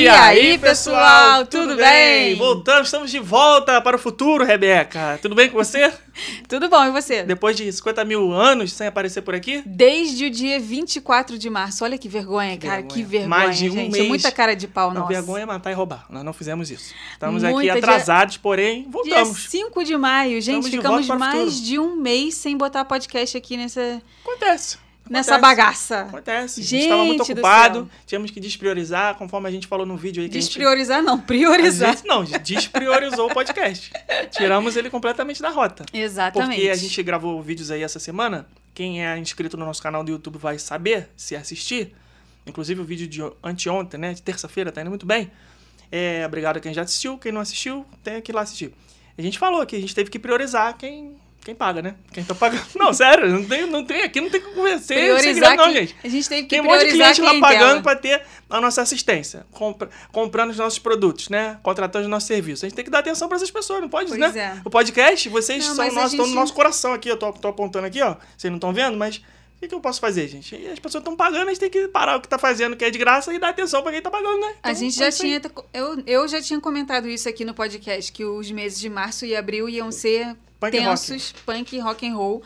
E, aí, pessoal, tudo bem? Voltamos, estamos de volta para o futuro, Rebeca. Tudo bem com você? Tudo bom, e você? Depois de 50 mil anos sem aparecer por aqui? Desde o dia 24 de março. Olha que vergonha, que cara. Vergonha. Que vergonha, Mais de um gente. mês. Muita cara de pau, Não, nossa. vergonha é matar e roubar. Nós não fizemos isso. Estamos Muita aqui dia- atrasados, porém, Dia voltamos. 5 de maio, gente, Estamos de ficamos o mais de um mês sem botar podcast aqui nessa, Acontece. Nessa bagaça. Acontece. a Gente gente estava muito do ocupado, tínhamos que despriorizar, conforme a gente falou no vídeo aí que a gente Despriorizar não, priorizar. gente- não, despriorizou o podcast. Tiramos ele completamente da rota. Exatamente. Porque a gente gravou vídeos aí essa semana. Quem é inscrito no nosso canal do YouTube vai saber se assistir. Inclusive o vídeo de anteontem, né? De terça-feira, tá indo muito bem. É, obrigado a quem já assistiu. Quem não assistiu, tem que ir lá assistir. A gente falou que a gente teve que priorizar quem, quem paga, né? Quem tá pagando. Não, sério, não tem, não tem aqui, não tem que conversar. priorizar não, quem- gente. A gente teve que Tem um monte de cliente lá pagando tela. para ter a nossa assistência, compra- comprando os nossos produtos, né? Contratando os nossos serviços. A gente tem que dar atenção para essas pessoas, não pode, Pois né? é. O podcast, vocês Não, são a estão gente- no nosso coração aqui. Eu tô, tô apontando aqui, ó. Vocês não estão vendo, mas o que, que eu posso fazer, gente? E as pessoas estão pagando, a gente tem que parar o que tá fazendo, que é de graça, e dar atenção para quem tá pagando, né? A Então, gente é já tinha. Eu, eu já tinha comentado isso aqui no podcast, que os meses de março e abril iam ser Punk rock. tensos, punk e rock and roll.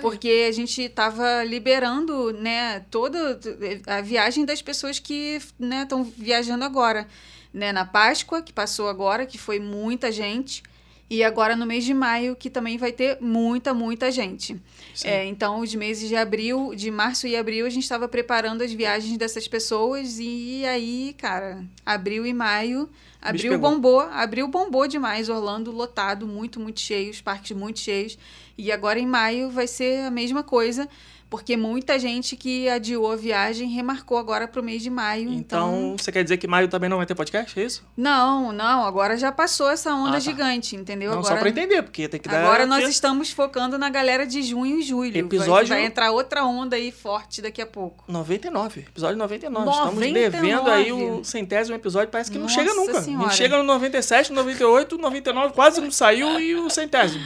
Porque a gente tava liberando, né, toda a viagem das pessoas que estão viajando agora. Né, na Páscoa, que passou agora, que foi muita gente. E agora no mês de maio, que também vai ter muita, muita gente. É, então, os meses de abril, de março e abril, a gente estava preparando as viagens dessas pessoas. E aí, cara, abril e maio, abril bombou, abril bombou demais. Orlando lotado, muito, muito cheio, os parques muito cheios. E agora em maio vai ser a mesma coisa, porque muita gente que adiou a viagem remarcou agora para o mês de maio. Então, Então, você quer dizer que maio também não vai ter podcast? É isso? não, não, agora já passou essa onda Ah, tá. gigante, entendeu? não, agora, só para entender, porque tem que dar. Agora nós estamos focando na galera de junho e julho. Episódio- Vai, entrar outra onda aí forte daqui a pouco. 99, episódio 99. Estamos 99. devendo aí o centésimo episódio, parece que não Nossa chega nunca. A Senhora. gente chega no 97, 98, 99, quase não saiu e o centésimo.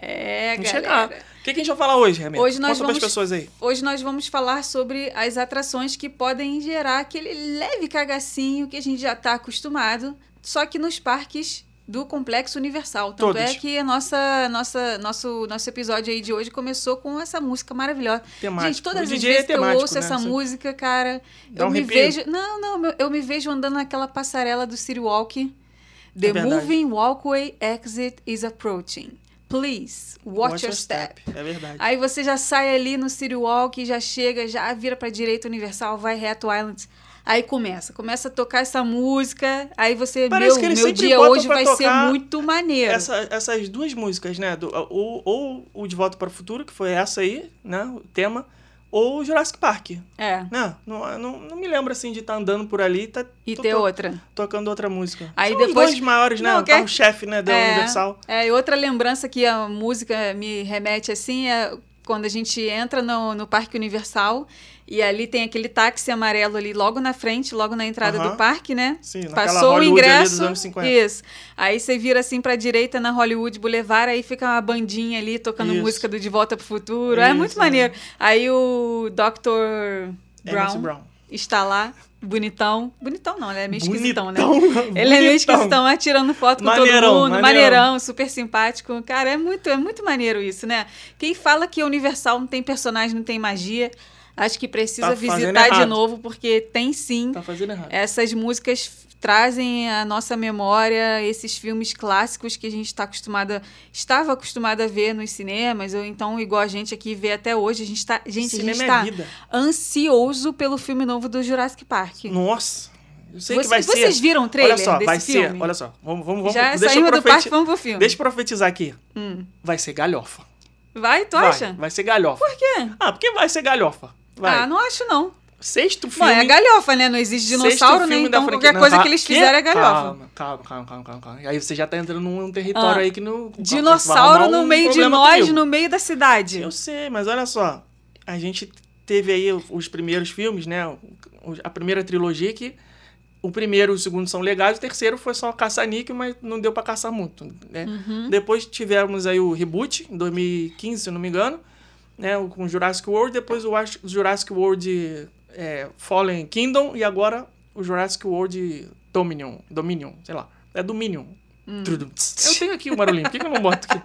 É, galera. O que, que a gente vai falar hoje, Rebeca? Hoje nós Conta vamos- pras pessoas aí. Hoje nós vamos falar sobre as atrações que podem gerar aquele leve cagacinho que a gente já está acostumado, só que nos parques do Complexo Universal. Tanto Todos. é que a nossa, nossa, nosso, nosso episódio aí de hoje começou com essa música maravilhosa. Temático. Gente, todas o as DJ vezes é que eu temático, ouço né? essa Você- música, cara, Dá eu um me arrepio. vejo. Não, não, eu- me vejo andando naquela passarela do City Walk. The É moving walkway exit is approaching. Please, watch, your step. É verdade. Aí você já sai ali no City Walk, já chega, já vira pra direita Universal, vai reto Islands. Aí começa, começa a tocar essa música, aí você, Parece meu, meu dia hoje vai ser muito maneiro. Essa- essas duas músicas, né? do- ou, ou o De Volta para o Futuro, que foi essa aí, né? O tema. Ou o Jurassic Park. É, Né? Não, não, não me lembro assim de estar andando por ali e tá e to- ter to- outra. tocando outra música. Aí São depois- os dois maiores, né? Não, o quer- carro-chefe, né? Da é, Universal. É, e outra lembrança que a música me remete assim é quando a gente entra no, no Parque Universal e ali tem aquele táxi amarelo ali logo na frente, logo na entrada do parque, né? Sim, Passou o Hollywood ali ingresso. dos anos 50. Isso. Aí você vira assim pra direita na Hollywood Boulevard, aí fica uma bandinha ali tocando Isso. música do De Volta pro Futuro. é Isso, muito é. maneiro. Aí o Dr. Brown, Brown. Está lá, bonitão. Bonitão não, ele é meio esquisitão, né? Bonitão, Ele é meio esquisitão, é, tirando foto com Maneirão, todo mundo, maneirão. maneirão, super simpático. Cara, é muito, é muito maneiro isso, né? Quem fala que Universal não tem personagem, não tem magia, acho que precisa Tá visitar de errado. novo, porque tem sim. Tá fazendo errado. Essas músicas trazem à nossa memória esses filmes clássicos que a gente está acostumada, estava acostumada a ver nos cinemas, ou então igual a gente aqui vê até hoje, a gente está, gente, gente Cinema está é ansioso pelo filme novo do Jurassic Park. Nossa. Eu sei Você- que vai vocês ser. viram o trailer olha só, vai filme? ser. Olha só. Vamos, vamos, vamos. Já deixa, saímos do parque, vamos pro filme. deixa eu profetizar aqui. Hum. Vai ser galhofa. Vai, tu vai, acha? Vai ser galhofa. Por quê? Ah, porque vai ser galhofa. Vai. Ah, não acho não. Sexto Bom, filme. é galhofa, né? Não existe dinossauro, né? Então qualquer Não, coisa que eles fizeram é galhofa. Calma, calma, calma, calma, calma. Aí você já tá entrando num, território Ah, aí que não. Dinossauro no um meio de nós, comigo. no meio da cidade. Eu sei, mas olha só. A gente teve aí os primeiros filmes, né? A primeira trilogia que. O primeiro e o segundo são legais, o terceiro foi só caça-níquel, mas não deu pra caçar muito. Né? Uhum. Depois tivemos aí o reboot, em 2015, se eu não me engano, né? o- Com Jurassic World, depois o Jurassic World é, Fallen Kingdom e agora o Jurassic World Dominion, Dominion, sei lá. É Dominion. Hum. Eu tenho aqui o barulhinho, por que, que eu não boto aqui?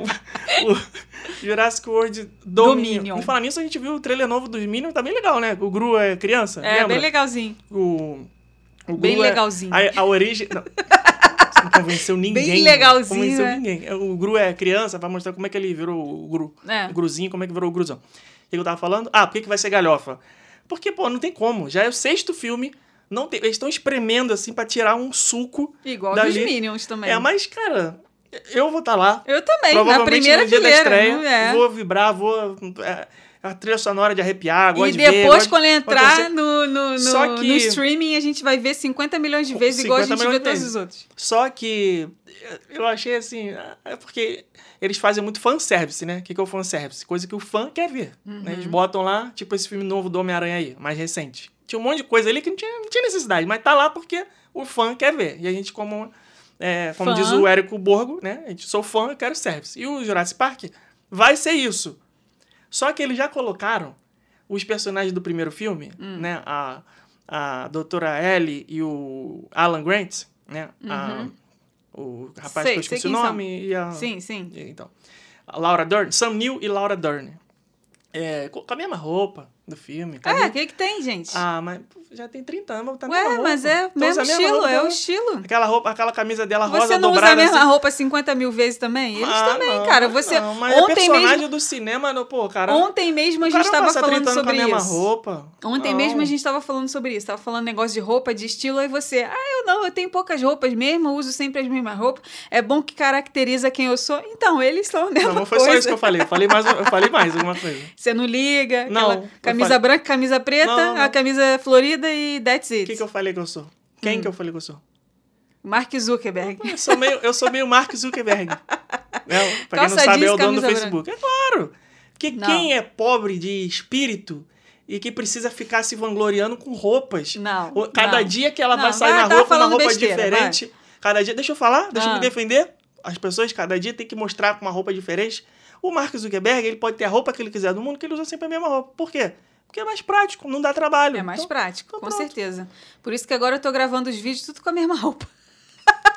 o, Jurassic World Dominion. Dominion. E falar nisso, a gente viu o trailer novo dos Minions, tá bem legal, né? O Gru é criança, É, lembra? bem legalzinho. O, o Bem Gru é- legalzinho. a, a origem... Não. Não convenceu ninguém. Bem legalzinho, Não convenceu é. ninguém. O Gru é criança, vai mostrar como é que ele virou o Gru. É. O Gruzinho, como é que virou o Gruzão. O que eu tava falando? Ah, por que, que vai ser galhofa? Porque, pô, não tem como. Já é o sexto filme. Não tem, eles estão espremendo, assim, pra tirar um suco. Igual dali. dos Minions também. É, mas, cara, eu vou estar lá. Eu também, na primeira no dia fileira. da estreia. não é? Vou vibrar, vou... é, a trilha sonora de arrepiar, gosto E de ver, depois, gosto- quando de entrar no, no, no, que- no streaming, a gente vai ver 50 milhões de vezes, igual a 50 gente vê todos os outros. Só que eu achei assim, é porque eles fazem muito fanservice, né? O que, que é o fanservice? Coisa que o fã quer ver. né? Eles botam lá, tipo esse filme novo do Homem-Aranha aí, mais recente. Tinha um monte de coisa ali que não tinha, não tinha necessidade, mas tá lá porque o fã quer ver. E a gente, como, é, como Fã. diz o Érico Borgo, né? A gente sou fã, eu quero service. E o Jurassic Park vai ser isso. Só que eles já colocaram os personagens do primeiro filme, Hum. né? A, a doutora Ellie e o Alan Grant, né? A- o rapaz Uhum. Sei, que eu esqueci o nome e a... Sim, sim. e- Então, a Laura Dern, Sam Neill e Laura Dern. É, com a mesma roupa do filme. É, cadê? o que que tem, gente? Ah, mas já tem 30 anos, tá a mesma Ué, roupa. mas é o Então mesmo estilo, roupa, é o né? estilo. Aquela roupa, aquela camisa dela rosa Você não usa a dobrada mesma assim. roupa 50 mil vezes também? Eles Ah, também, não, cara. Você Não, mas é ontem personagem mesmo, do cinema, no, pô, cara. ontem mesmo a gente estava passa 30 falando anos sobre com a mesma isso. roupa. Ontem Não. mesmo a gente estava falando sobre isso, tava falando negócio de roupa, de estilo, aí você, ah, eu não, eu tenho poucas roupas mesmo, eu uso sempre as mesmas roupas, é bom que caracteriza quem eu sou. Então, eles são a mesma Não, não foi coisa. só isso que eu falei. Eu falei mais, eu falei mais alguma coisa. Você não liga, Não, camisa branca, camisa preta, Não, não. a camisa florida e that's O it. que, que eu falei que eu sou? Quem Hum. que eu falei que eu sou? Mark Zuckerberg. Eu sou meio, eu sou meio Mark Zuckerberg. né? Pra quem não Calça sabe, é o dono do Facebook. É claro. Porque Não. quem é pobre de espírito e que precisa ficar se vangloriando com roupas. Não, O- Cada não. dia que ela Não, vai sair vai, na rua com uma roupa besteira, diferente. Cada dia. Deixa eu falar, deixa eu Ah. me defender. As pessoas, cada dia, tem que mostrar com uma roupa diferente. O Mark Zuckerberg, ele pode ter a roupa que ele quiser do mundo, que ele usa sempre a mesma roupa. Por quê? Porque é mais prático, não dá trabalho. É mais Então, prático, então com pronto. certeza. Por isso que agora eu tô gravando os vídeos tudo com a mesma roupa.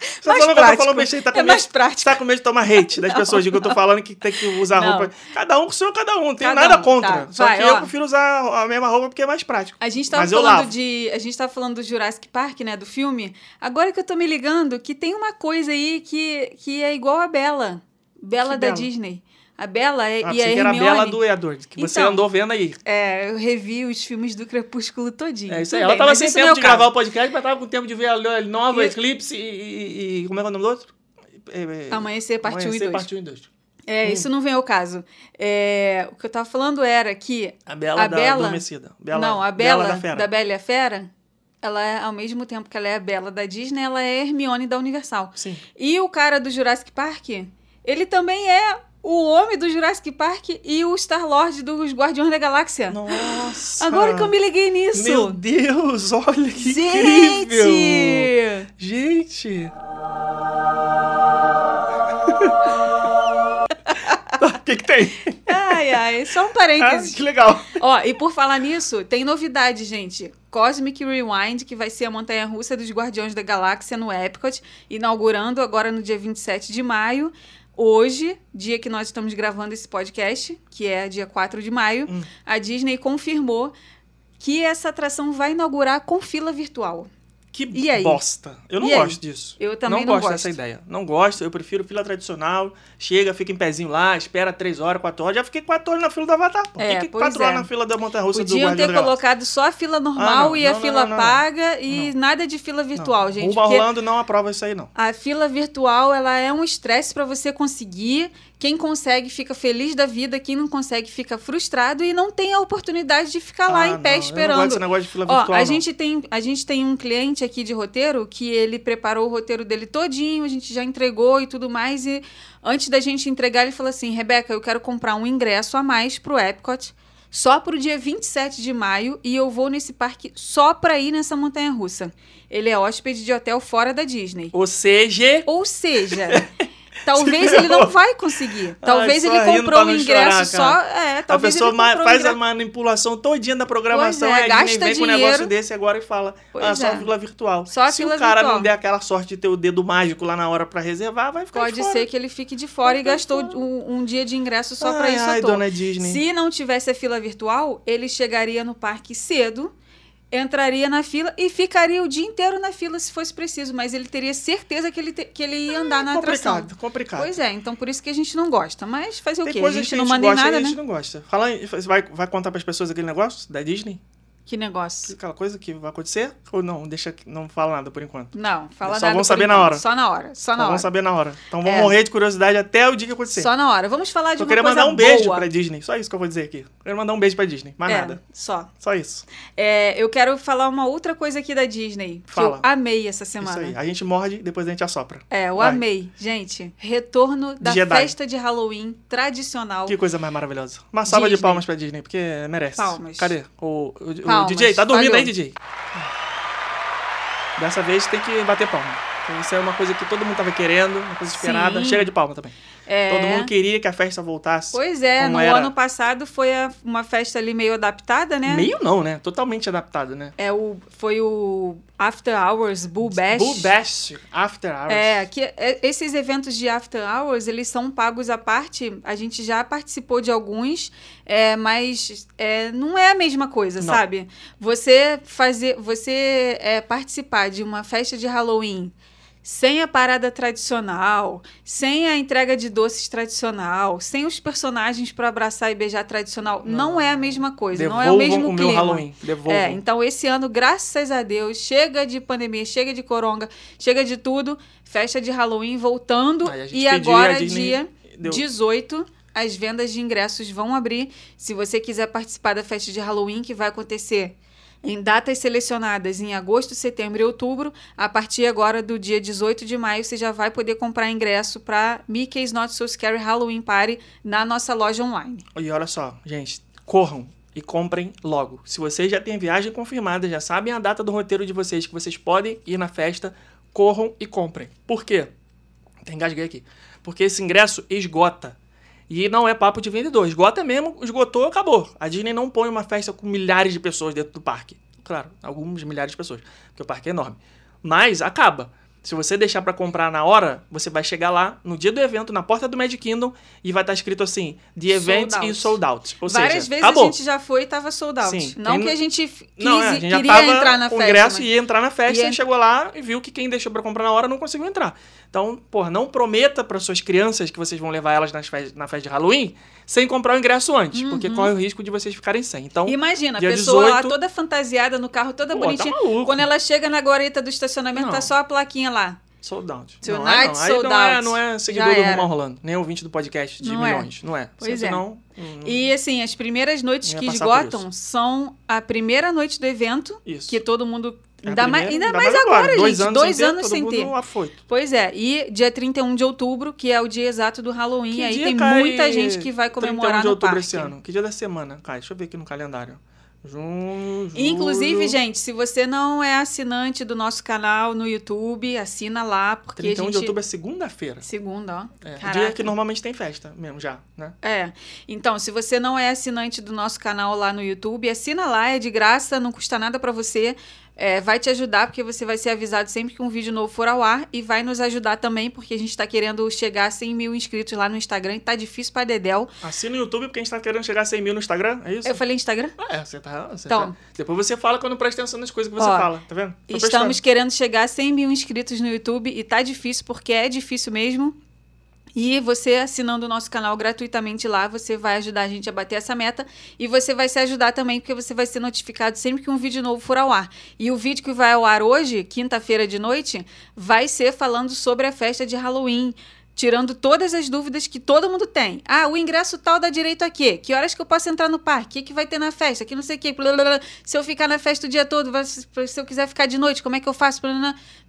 Você tá mais falando prático. falando besteira, tá com É medo, mais prático. Você tá com medo de tomar hate das pessoas de que eu tô falando que tem que usar Não. roupa. Cada um com o seu, cada um. Não tenho Cada nada um, contra. tá. Só Vai, que ó. eu prefiro usar a mesma roupa porque é mais prático. A gente tava Mas falando de. A gente tava falando do Jurassic Park, né? Do filme. Agora que eu tô me ligando que tem uma coisa aí que, que é igual a Bela. Bela Que da Bela? Disney. A Bela é- Ah, e a que era a Hermione. Bela do Edward, que você Então. andou vendo aí. É, eu revi os filmes do Crepúsculo todinho. É isso aí. Ela bem, tava sem é tempo o de caso. gravar o podcast, mas tava com tempo de ver a nova E- Eclipse e, e- Como é que é o nome do outro? É, é, Amanhecer, parte 1 e Amanhecer, 2. parte 1 e 2. É, Hum. isso não vem ao caso. É, o que eu tava falando era que A Bela A da Bela- adormecida. Bela, não, a Bela, da Fera. Bela e a Fera, ela é, ao mesmo tempo que ela é a Bela da Disney, ela é a Hermione da Universal. Sim. E o cara do Jurassic Park, ele também é o homem do Jurassic Park e o Star-Lord dos Guardiões da Galáxia. Nossa. Agora que eu me liguei nisso. Meu Deus, olha que Gente! incrível. Gente! O que, que tem? Ai, ai, só um Ah, parênteses. que legal. Ó, e por falar nisso, tem novidade, gente. Cosmic Rewind, que vai ser a montanha-russa dos Guardiões da Galáxia no Epcot, inaugurando agora no dia 27 de maio. Hoje, dia que nós estamos gravando esse podcast, que é dia 4 de maio, Hum. a Disney confirmou que essa atração vai inaugurar com fila virtual. Que aí? bosta. Eu não E aí? gosto disso. Eu também não gosto gosto. dessa ideia. Não gosto, eu prefiro fila tradicional. Chega, fica em pezinho lá, espera três horas, quatro horas. Já fiquei quatro horas na fila do Avatar. Por É, que, é. horas na fila da Montanha Russa do Podiam Guardião ter colocado só a fila normal Ah, não. e a Não, não, fila não, não, não. paga e nada de fila virtual, Não. gente. Porque- Orlando não aprova isso aí, não. A fila virtual, ela é um estresse para você conseguir. Quem consegue fica feliz da vida, quem não consegue fica frustrado e não tem a oportunidade de ficar lá Ah, em pé não, Eu não gosto esperando. desse negócio de fila Ó, virtual, a não. gente, tem, a gente tem um cliente aqui de roteiro que ele preparou o roteiro dele todinho, a gente já entregou e tudo mais. E antes da gente entregar, ele falou assim: Rebeca, eu quero comprar um ingresso a mais pro Epcot. Só pro dia 27 de maio e eu vou nesse parque só pra ir nessa montanha russa. Ele é hóspede de hotel fora da Disney. Ou seja, Ou seja, talvez ele não vai conseguir. Talvez Ai, ele só comprou não ingresso chorar, só. É, A talvez pessoa faz a ingresso. manipulação todinha da programação, Pois é, a Disney gasta vem com um dinheiro. negócio desse agora e fala, Pois ah, só é. a fila virtual. Só a Se o cara virtual. não der aquela sorte de ter o dedo mágico lá na hora pra reservar, vai ficar de Pode ser que ele fique de fora Vai e gastou um, um dia de ingresso só pra Ai, isso ai, dona Disney. Se não tivesse a fila virtual, ele chegaria no parque cedo, entraria na fila e ficaria o dia inteiro na fila se fosse preciso, mas ele teria certeza que ele, te- que ele ia andar na atração. complicado, complicado. Pois é, então por isso que a gente não gosta. Mas fazer o Tem quê? A gente que não a gente manda em gosta nada, a né? gente não gosta. Fala, você vai, vai contar pras pessoas aquele negócio da Disney? Que negócio. Aquela coisa que vai acontecer? Ou não? Deixa que não fala nada por enquanto. Não, fala Só nada vão por saber na enquanto. hora. Só na hora, só Só na hora. vamos saber na hora. Então vamos É. morrer de curiosidade até o dia que acontecer. Só na hora. Vamos falar de Só uma queria coisa mandar um beijo boa. pra Disney. Só isso que eu vou dizer aqui. Quero mandar um beijo pra Disney. Mais É, nada. Só. Só isso. É, eu quero falar uma outra coisa aqui da Disney. Que Fala. eu amei essa semana. Isso aí. A gente morde, depois a gente assopra. É, eu Vai. amei. Gente, retorno da Jedi. festa de Halloween tradicional. Que coisa mais maravilhosa. Uma salva de Disney. palmas pra Disney, porque merece. Palmas. Cadê? O, o- o DJ, tá dormindo Falhou. aí, DJ? Dessa vez tem que bater palma. Então, Isso é uma coisa que todo mundo tava querendo, uma coisa esperada. Sim. Chega de palma também. É. Todo mundo queria que a festa voltasse. Pois é, no era. ano passado foi a- uma festa ali meio adaptada, né? Meio não, né? Totalmente adaptado, né? É o, foi o After Hours Bull Bash. Bull Bash, After Hours. É, que é, esses eventos de After Hours, eles são pagos à parte. A gente já participou de alguns, é, mas é, não é a mesma coisa, Não. sabe? Você fazer, você é, participar de uma festa de Halloween sem a parada tradicional, sem a entrega de doces tradicional, sem os personagens para abraçar e beijar tradicional, não, é a mesma coisa, não é o Devolvam mesmo o clima. meu Halloween. Devolvam. É, então esse ano, graças a Deus, chega de pandemia, chega de coronga, chega de tudo, festa de Halloween voltando e agora dia deu. 18 as vendas de ingressos vão abrir. Se você quiser participar da festa de Halloween que vai acontecer em datas selecionadas em agosto, setembro e outubro, a partir agora do dia 18 de maio, você já vai poder comprar ingresso para Mickey's Not So Scary Halloween Party na nossa loja online. E olha só, gente, corram e comprem logo. Se vocês já têm viagem confirmada, já sabem a data do roteiro de vocês, que vocês podem ir na festa, corram e comprem. Por quê? Tem engasguei aqui. Porque esse ingresso esgota. E não é papo de vendedor. Esgota mesmo, esgotou, acabou. A Disney não põe uma festa com milhares de pessoas dentro do parque. Claro, algumas milhares de pessoas, porque o parque é enorme. Mas acaba. Se você deixar pra comprar na hora, você vai chegar lá no dia do evento, na porta do Magic Kingdom, e vai estar escrito assim: The event Sold is sold out. Ou Várias seja, vezes acabou. a gente já foi e tava sold out. Sim, não tem- que a gente quis, Não, é, a gente queria entrar na com festa. mas- e ia entrar na festa, Ia- e chegou lá e viu que quem deixou pra comprar na hora não conseguiu entrar. Então, porra, não prometa para suas crianças que vocês vão levar elas nas fe- na festa de Halloween sem comprar o ingresso antes, porque corre o risco de vocês ficarem sem. Então, Uhum. Imagina, a pessoa lá 18 toda fantasiada no carro, toda Pô, tá bonitinha. maluco. Quando ela chega na guarita do estacionamento, Não. tá só a plaquinha lá. sold out. Tonight, não é, não. Sold não é, out. não é seguidor do. Rumão Rolando, nem ouvinte do podcast de Não é. milhões, não é. Pois é. hum, E assim, as primeiras noites que esgotam são a primeira noite do evento, Isso. que todo mundo. É Ainda, mais, primeira, ainda mais agora, dois gente. anos dois sem ter, anos todo sem ter. afoito. Pois é, e dia 31 de outubro, que é o dia exato do Halloween, Que aí tem muita gente que vai 31 comemorar de no outubro parque. esse ano. Que dia da semana? Cai, deixa eu ver aqui no calendário. Junho, Inclusive, gente, se você não é assinante do nosso canal no YouTube, assina lá, porque 31 a gente... de outubro é segunda-feira. Segunda, ó. É, dia que normalmente tem festa mesmo já, né? É. Então, se você não é assinante do nosso canal lá no YouTube, assina lá, é de graça, não custa nada pra você. É, vai te ajudar, porque você vai ser avisado sempre que um vídeo novo for ao ar. E vai nos ajudar também, porque a gente tá querendo chegar a 100 mil inscritos lá no Instagram. E tá difícil pra Dedel. Assina o YouTube porque a gente tá querendo chegar a 100 mil no Instagram, é isso? Eu falei Instagram? É, você tá, você Então. tá- Depois você fala quando presta atenção nas coisas que você Ó, fala, tá vendo? Tô Estamos prestando. querendo chegar a 100 mil inscritos no YouTube. E tá difícil, porque é difícil mesmo. E você assinando o nosso canal gratuitamente lá, você vai ajudar a gente a bater essa meta. E você vai se ajudar também, porque você vai ser notificado sempre que um vídeo novo for ao ar. E o vídeo que vai ao ar hoje, quinta-feira de noite, vai ser falando sobre a festa de Halloween. Tirando todas as dúvidas que todo mundo tem. Ah, o ingresso tal dá direito a quê? Que horas que eu posso entrar no parque? O que, que vai ter na festa? Que não sei o quê. Se eu ficar na festa o dia todo, se eu quiser ficar de noite, como é que eu faço?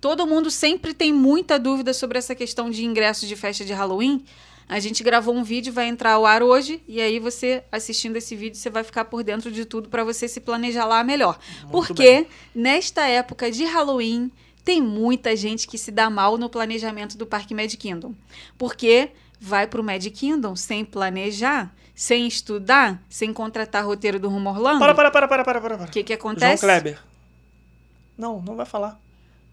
Todo mundo sempre tem muita dúvida sobre essa questão de ingressos de festa de Halloween. A gente gravou um vídeo, vai entrar ao ar hoje, e aí você, assistindo esse vídeo, você vai ficar por dentro de tudo para você se planejar lá melhor. Muito Porque nesta época de Halloween Tem muita gente que se dá mal no planejamento do Parque Magic Kingdom. Porque vai pro Magic Kingdom sem planejar, sem estudar, sem contratar roteiro do Rumo Orlando. Para, para, para, para, para, para. O que que João acontece? Kleber. Não, não vai falar.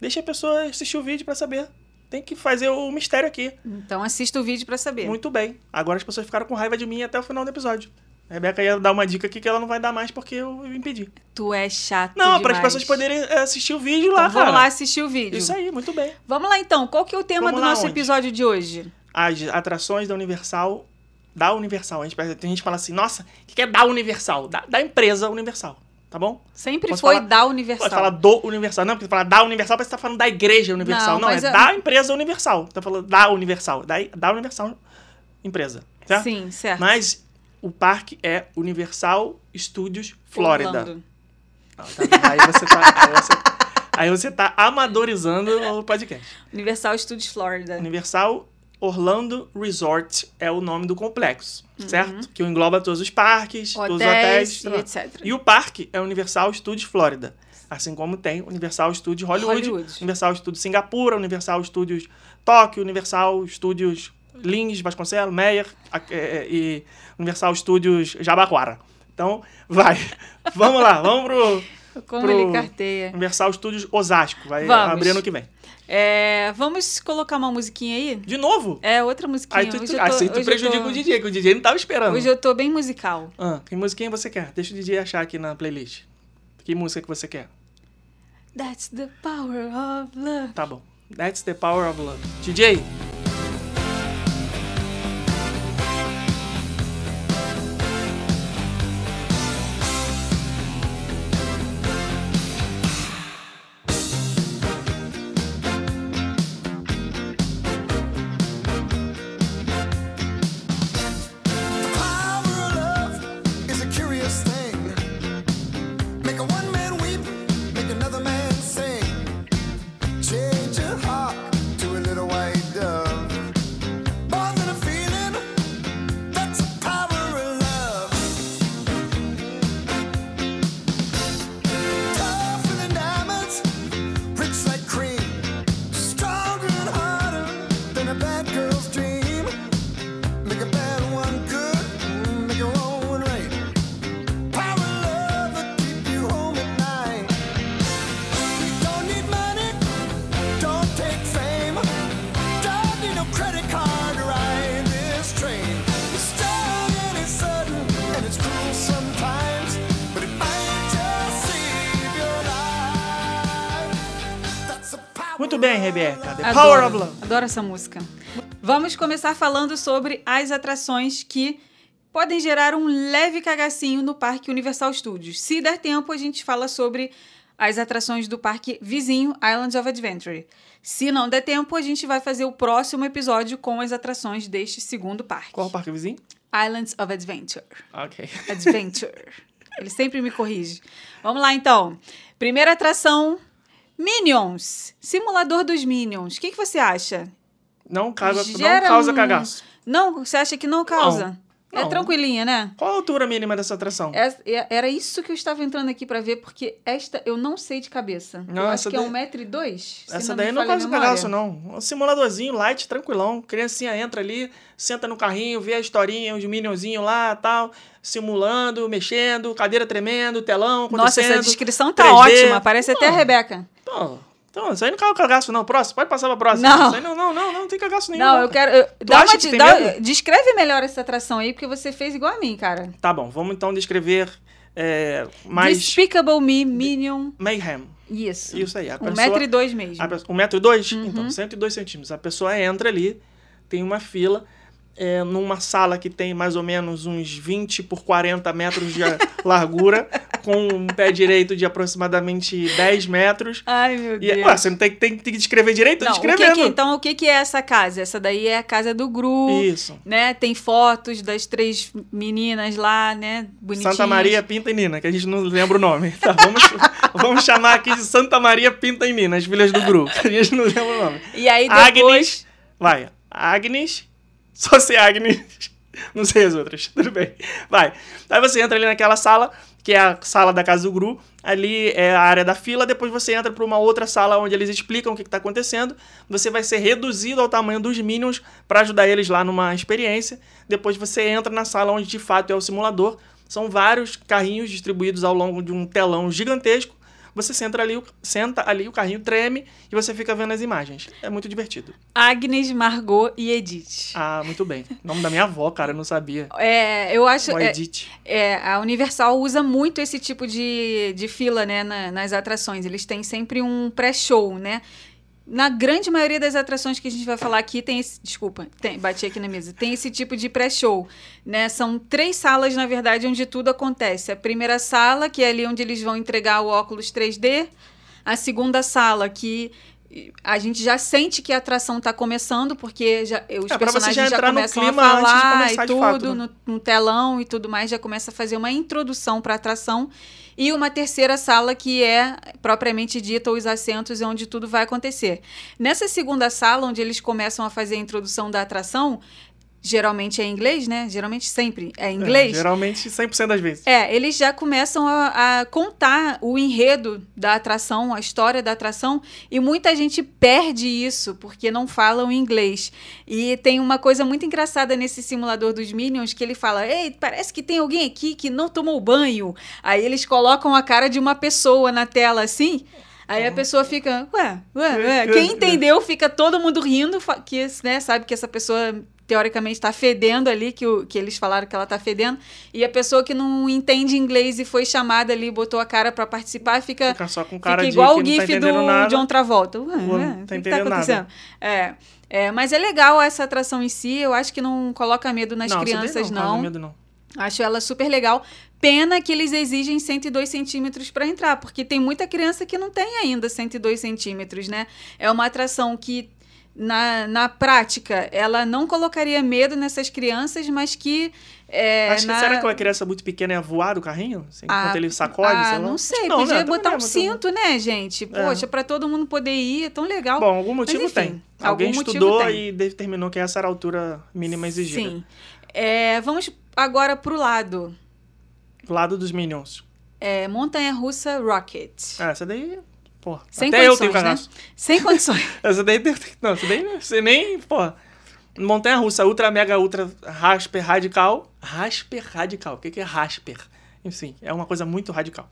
Deixa a pessoa assistir o vídeo pra saber. Tem que fazer o mistério aqui. Então assista o vídeo pra saber. Muito bem. Agora as pessoas ficaram com raiva de mim até o final do episódio. A Rebeca ia dar uma dica aqui que ela não vai dar mais porque eu impedi. Tu é chato Não, para as pessoas poderem é, assistir o vídeo lá, Então vamos cara. lá assistir o vídeo. Isso aí, muito bem. Vamos lá então. Qual que é o tema Vamos do nosso onde? episódio de hoje? As atrações da Universal. Da Universal. A gente, tem gente que fala assim, nossa, o que é da Universal? Da, da empresa Universal. Tá bom? Sempre Posso foi falar- da Universal. Pode falar do Universal. Não, porque falar da Universal parece que você tá falando da igreja Universal. Não, Não, é a- da empresa Universal. Tá falando da Universal. Da, da Universal empresa. Certo? Sim, certo. Mas o parque é Universal Studios Florida. Tá- aí, você tá, aí, você, aí você tá amadorizando o podcast. Universal Studios Florida. Universal Orlando Resort é o nome do complexo, Uhum. certo? Que engloba todos os parques, todos os Hotéis hotéis. e etc. E o parque é Universal Studios Florida. Assim como tem Universal Studios Hollywood, Hollywood. Universal Studios Singapura, Universal Studios Tóquio, Universal Studios Lins, Vasconcelos, Meyer é, é, e Universal Studios Jabaquara. Então, vai. vamos lá, vamos pro Como pro- ele carteia. Universal Studios Osasco. Vai Vamos. abrir ano que vem. É, vamos colocar uma musiquinha aí? De novo? É, outra musiquinha. Aí tu, tu, tô- assim tu prejudica tô- o DJ, que o DJ não tava esperando. Hoje eu tô bem musical. Ah, que musiquinha você quer? Deixa o DJ achar aqui na playlist. Que música que você quer? That's the power of love. Tá bom. That's the power of love. DJ, bem, Rebeca. The Adoro, power of love. adoro essa música. Vamos começar falando sobre as atrações que podem gerar um leve cagacinho no Parque Universal Studios. Se der tempo, a gente fala sobre as atrações do parque vizinho Islands of Adventure. Se não der tempo, a gente vai fazer o próximo episódio com as atrações deste segundo parque. Qual o parque vizinho? Islands of Adventure. Ok. Adventure. Ele sempre me corrige. Vamos lá, então. Primeira atração: Minions. Simulador dos Minions. O que, que você acha? Não, causa, Gera não causa cagaço. Não, você acha que não causa? Não. É tranquilinha, né? Qual a altura mínima dessa atração? É- é- Era isso que eu estava entrando aqui pra ver, porque esta eu não sei de cabeça. eu Não, acho essa que é daí- um metro e dois. Essa daí não causa cagaço, não. Um simuladorzinho light, tranquilão. Criancinha entra ali, senta no carrinho, vê a historinha, os minionzinhos lá tal, simulando, mexendo, cadeira tremendo, telão Nossa, acontecendo. essa descrição tá 3D. ótima. Parece até a Rebeca. Pô, então, isso aí não causa cagaço, não. Próximo, pode passar pra próxima. Não. Não, não, não, não, tem cagaço nenhum. Não, eu quero. eu- dá uma, que dá- descreve melhor essa atração aí, porque você fez igual a mim, cara. Tá bom, vamos então descrever é, mais Despicable Me, Minion. Mayhem. Isso. Isso aí. A Um pessoa, metro e dois mesmo. A um metro e dois? Uhum. Então, 102 centímetros. A pessoa entra ali, tem uma fila, é, numa sala que tem mais ou menos uns 20 por 40 metros de largura, com um pé direito de aproximadamente 10 metros. Ai, meu E, Deus. ué, você não tem, tem, tem que descrever direito? Não, o que descrevendo. que- então, o que, que é essa casa? Essa daí é a casa do Gru. Isso. Né? Tem fotos das três meninas lá, né? Bonitinhas. Santa Maria Pinta e Nina, que a gente não lembra o nome. Tá, vamos, vamos chamar aqui de Santa Maria Pinta e Nina, as filhas do grupo. A gente não lembra o nome. E aí depois. Agnes. Vai. Agnes. Só ser Agnes. Não sei as outras. Tudo bem. Vai. Aí você entra ali naquela sala que é a sala da casa do Gru. Ali é a área da fila, depois você entra para uma outra sala onde eles explicam o que está acontecendo. Você vai ser reduzido ao tamanho dos Minions para ajudar eles lá numa experiência. Depois você entra na sala onde de fato é o simulador. São vários carrinhos distribuídos ao longo de um telão gigantesco. Você senta ali, o- senta ali, o carrinho treme e você fica vendo as imagens. É muito divertido. Agnes, Margot e Edith. Ah, muito bem. Nome da minha avó, cara, eu não sabia. É, eu acho. Ó, é- Edith. É, a Universal usa muito esse tipo de, de fila, né, na- nas atrações. Eles têm sempre um pré-show, né? Na grande maioria das atrações que a gente vai falar aqui tem esse, desculpa, tem, bati aqui na mesa, tem esse tipo de pré-show, né? São três salas, na verdade, onde tudo acontece. A primeira sala, que é ali onde eles vão entregar o óculos 3D. A segunda sala, que a gente já sente que a atração está começando, porque já, os É, personagens já já, começam a falar e tudo, fato, né? no, no telão e tudo mais, já começa a fazer uma introdução para a atração. E uma terceira sala que é propriamente dita os assentos, onde tudo vai acontecer. Nessa segunda sala, onde eles começam a fazer a introdução da atração, geralmente é em inglês, né? Geralmente sempre é em É, inglês. geralmente 100% das vezes. É, eles já começam a, a contar o enredo da atração, a história da atração, e muita gente perde isso porque não falam inglês. E tem uma coisa muito engraçada nesse simulador dos Minions que ele fala: Ei, parece que tem alguém aqui que não tomou banho. Aí eles colocam a cara de uma pessoa na tela assim. Aí a pessoa fica, ué, ué, ué. Quem entendeu fica todo mundo rindo, que né, sabe que essa pessoa teoricamente está fedendo ali, que, o, que eles falaram que ela está fedendo. E a pessoa que não entende inglês e foi chamada ali, botou a cara para participar, fica, Fica só com cara fica igual o tá GIF entendendo do nada. John Travolta. Ué, Não tá que, que tá entendendo nada. acontecendo? É, é, mas é legal essa atração em si, eu acho que não coloca medo nas não, crianças, não. não. causa medo, não. Acho ela super legal. Pena que eles exigem 102 centímetros para entrar, porque tem muita criança que não tem ainda 102 centímetros, né? É uma atração que, na, na prática, ela não colocaria medo nessas crianças, mas que. É, Acho que na... será que uma criança muito pequena ia voar do carrinho? Assim, Ah, enquanto ele sacode? ah, sei lá? não sei, não, podia né? Botar um é muito- cinto, né, gente? Poxa, para todo mundo poder ir, é tão legal. Bom, algum motivo enfim, tem. algum Alguém motivo estudou tem. e determinou que essa era a altura mínima exigida. Sim. É, vamos agora pro lado. Lado dos Minions. É, Montanha Russa Rocket. Ah, essa daí, pô. Sem até eu condições, tenho né? cagaço. Sem condições. Essa daí, tem- não, essa daí você nem, pô. Montanha russa, ultra, mega, ultra, rasper, radical. Rasper, radical. O que que é rasper? Enfim, é uma coisa muito radical.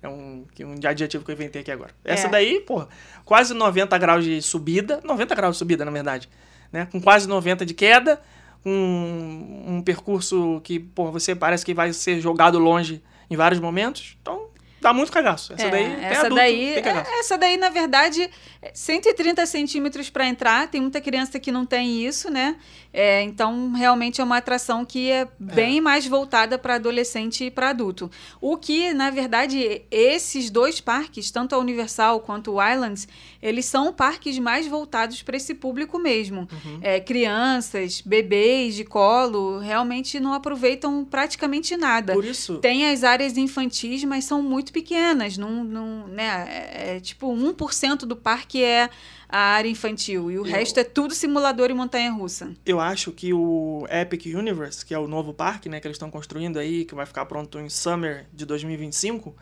É um, um adjetivo que eu inventei aqui agora. Essa É. daí, pô, quase 90 graus de subida. 90 graus de subida, na verdade. Né? Com quase 90 de queda. Um, um percurso que, pô, você parece que vai ser jogado longe em vários momentos. Então, dá muito cagaço. Essa É, daí, essa adulto daí, tem cagaço. é, essa daí, na verdade, é 130 centímetros para entrar. Tem muita criança que não tem isso, né? É, então, realmente é uma atração que é bem mais voltada para adolescente e para adulto. O que, na verdade, esses dois parques, tanto a Universal quanto o Islands, eles são parques mais voltados para esse público mesmo. Uhum. É, crianças, bebês de colo, realmente não aproveitam praticamente nada. Por isso, Tem as áreas infantis, mas são muito pequenas. Não, não, né, é, é tipo 1% do parque é a área infantil. E o Eu- resto é tudo simulador e montanha-russa. eu acho que o Epic Universe, que é o novo parque né, que eles estão construindo aí, que vai ficar pronto em Summer de 2025,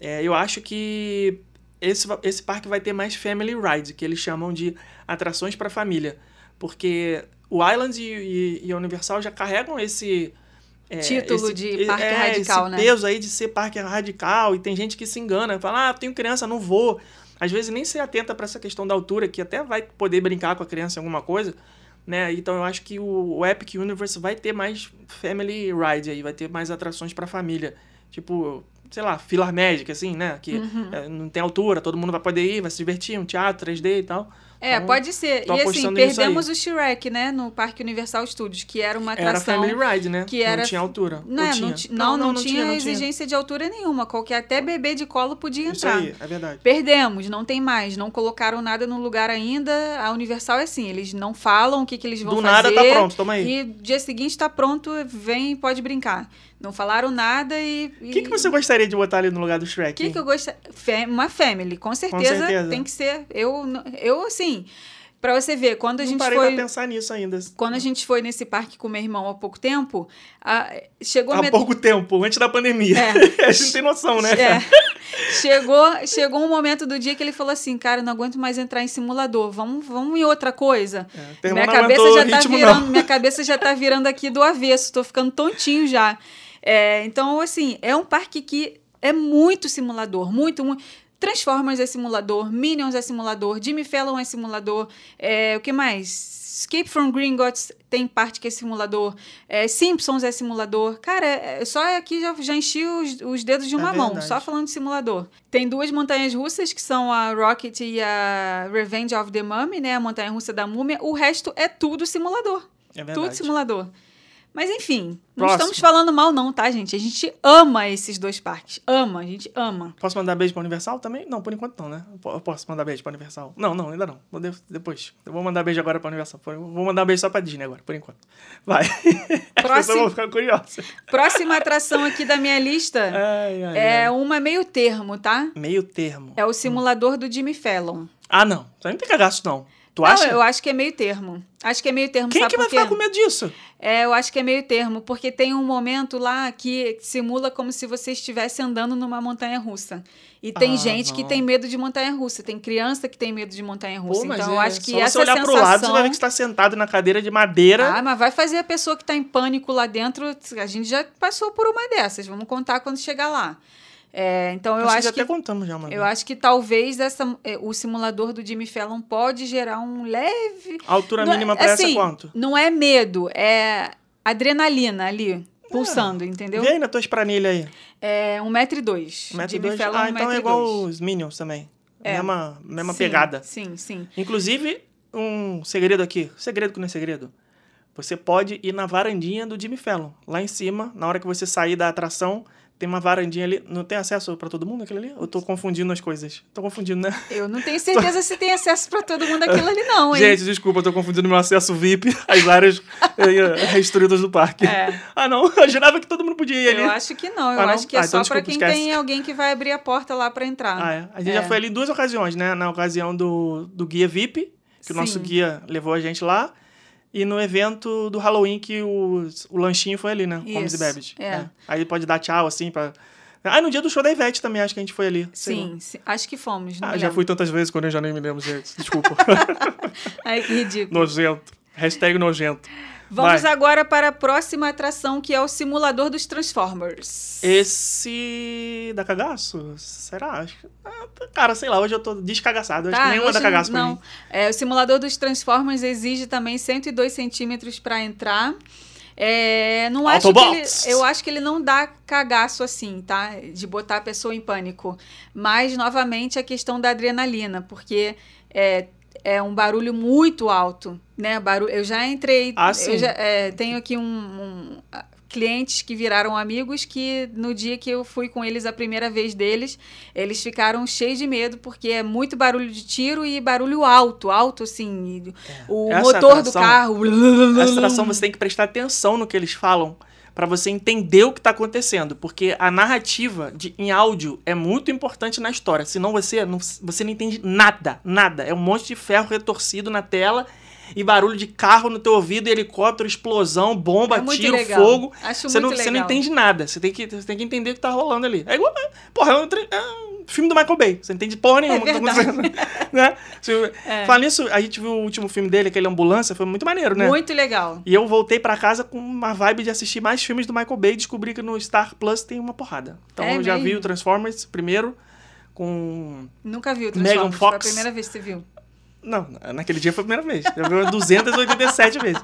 é, eu acho que esse, esse parque vai ter mais Family Ride, que eles chamam de atrações para família. Porque o Island e, e- e a Universal já carregam esse. É, Título esse- de é, parque radical, esse né? peso aí de ser parque radical, e tem gente que se engana, fala, ah, tenho criança, não vou. Às vezes nem se atenta para essa questão da altura, que até vai poder brincar com a criança em alguma coisa, né? Então eu acho que o, o Epic Universe vai ter mais Family Ride aí, vai ter mais atrações para família. Tipo, sei lá, Filar Magic, assim, né? Que Uhum. é, não tem altura, todo mundo vai poder ir, vai se divertir, um teatro 3D e tal. É, Então, pode ser. E assim, perdemos o Shrek, né? No Parque Universal Studios, que era uma Era atração. Family Ride, né? que era- Não tinha altura. Não, Ou não, tinha? ti- não, não, tinha, não exigência de altura nenhuma. Qualquer até bebê de colo podia Isso entrar. aí, é verdade. Perdemos, não tem mais. Não colocaram nada no lugar ainda. A Universal é assim, eles não falam o que, que eles vão Do fazer. nada tá pronto, toma aí. E dia seguinte tá pronto, vem e pode brincar. Não falaram nada e. O que, que você gostaria de botar ali no lugar do Shrek? O que, que eu gosto? Uma family, com certeza, certeza. tem que ser. Eu, eu assim. Pra você ver, quando a Não gente parei foi. pra pensar nisso ainda. Quando a gente foi nesse parque com meu irmão há pouco tempo, a- chegou Há met- pouco tempo, antes da pandemia. É. a gente não tem noção, né? É. Chegou, chegou um momento do dia que ele falou assim, cara, não aguento mais entrar em simulador. Vamos, vamos em outra coisa. É, minha cabeça já tá ritmo, virando, não. minha cabeça já tá virando aqui do avesso. Tô ficando tontinho já. É, então, assim, é um parque que é muito simulador, muito, muito. Transformers é simulador, Minions é simulador, Jimmy Fallon é simulador, é, o que mais? Escape from Gringotts tem parte que é simulador, é, Simpsons é simulador. Cara, é, é- só aqui já, já enchi os, os dedos de uma É mão, verdade. só falando de simulador. Tem duas montanhas russas, que são a Rocket e a Revenge of the Mummy, né? A montanha russa da múmia. O resto é tudo simulador. É verdade. Tudo simulador. Mas enfim, não Próximo. estamos falando mal, não, tá, gente? A gente ama esses dois parques. Ama, a gente ama. Posso mandar beijo pra Universal também? Não, por enquanto não, né? Eu po- eu posso mandar beijo pra Universal? Não, não, ainda não. Vou de- Depois. Eu vou mandar beijo agora pra Universal. Vou mandar beijo só pra Disney agora, por enquanto. Vai. Próximo- vão ficar curiosas. Próxima atração aqui da minha lista Ai, ai, é ai. uma meio termo, tá? Meio termo. É o simulador do Jimmy Fallon. Ah, não. Isso aí não tem cagaço, não. Tu Não, acha? eu acho que é meio termo. Acho que é meio termo, Quem que vai ficar com medo disso? É, eu acho que é meio termo, porque tem um momento lá que simula como se você estivesse andando numa montanha russa. E tem Ah, gente que não. tem medo de montanha russa, tem criança que tem medo de montanha russa. Pô, então é, eu acho que só essa você olhar sensação... pro lado, você vai ver que você tá sentado na cadeira de madeira. Ah, mas vai fazer a pessoa que tá em pânico lá dentro. A gente já passou por uma dessas. Vamos contar quando chegar lá. É, então eu Acho que acho já que até contamos já, mano. eu acho que talvez essa, é, o simulador do Jimmy Fallon pode gerar um leve A altura Não é- mínima essa é assim, quanto? Não é medo, é adrenalina ali, pulsando, entendeu? Aí na tua espranilha aí. É um metro e dois. Um metro e Jimmy dois. Fallon, Ah, um então é igual dois. os Minions também. É. Mesma, mesma Sim, pegada. Sim, sim. Inclusive, um segredo aqui. Segredo que não é segredo. Você pode ir na varandinha do Jimmy Fallon. Lá em cima, na hora que você sair da atração, tem uma varandinha ali. Não tem acesso pra todo mundo aquilo ali? Eu tô confundindo as coisas. Tô confundindo, né? Eu não tenho certeza se tem acesso pra todo mundo aquilo ali, não, hein? Gente, desculpa, eu tô confundindo meu acesso VIP às áreas eh, restritas do parque. É. Ah, não. Eu jurava que todo mundo podia ir ali. eu acho que não. Eu Ah, não? acho que é Ah, então só desculpa, quem esquece. tem alguém que vai abrir a porta lá pra entrar. Ah, é. A gente É. já foi ali em duas ocasiões, né? Na ocasião do, do guia VIP, que o nosso Sim. guia levou a gente lá. E no evento do Halloween, que o, o lanchinho foi ali, né? Comes e Isso, bebes. é. Aí pode dar tchau, assim, pra... Ah, no dia do show da Ivete também, acho que a gente foi ali. Sim, sim, acho que fomos. Ah, já lembro. fui tantas vezes quando eu já nem me lembro, gente. Desculpa. Ai, que ridículo. nojento. Hashtag nojento. Vamos Vai. agora para a próxima atração, que é o simulador dos Transformers. Esse da cagaço? Será? Ah, Cara, sei lá, hoje eu tô descagaçado. Acho que nenhuma hoje dá cagaço pra não. mim. É, o simulador dos Transformers exige também 102 centímetros para entrar. É, não acho que ele, eu acho que ele não dá cagaço assim, tá? De botar a pessoa em pânico. Mas, novamente, a questão da adrenalina, porque é, é um barulho muito alto, né? Barulho, eu já entrei, Ah, eu já, é, tenho aqui um, um, clientes que viraram amigos que no dia que eu fui com eles a primeira vez deles, eles ficaram cheios de medo porque é muito barulho de tiro e barulho alto, alto assim, e o Essa motor atração- do carro. Essa atração você tem que prestar atenção no que eles falam pra você entender o que tá acontecendo, porque a narrativa de, em áudio é muito importante na história, senão você não, você não entende nada, nada. É um monte de ferro retorcido na tela e barulho de carro no teu ouvido, helicóptero, explosão, bomba, É tiro, legal. fogo. Acho Você muito não, legal. você não entende nada, você tem, que, você tem que entender o que tá rolando ali. É igual, porra, é um, é um filme do Michael Bay, você não entende porra nenhuma. tá acontecendo, né? É. Falando nisso, a gente viu o último filme dele, aquele Ambulância, foi muito maneiro, né? Muito legal. E eu voltei pra casa com uma vibe de assistir mais filmes do Michael Bay e descobri que no Star Plus tem uma porrada. Então É eu já vi mesmo? o Transformers primeiro com. Nunca viu o Megan Transformers, foi a Fox. primeira vez que você viu. Não, naquele dia foi a primeira vez. Eu vi umas 287 vezes.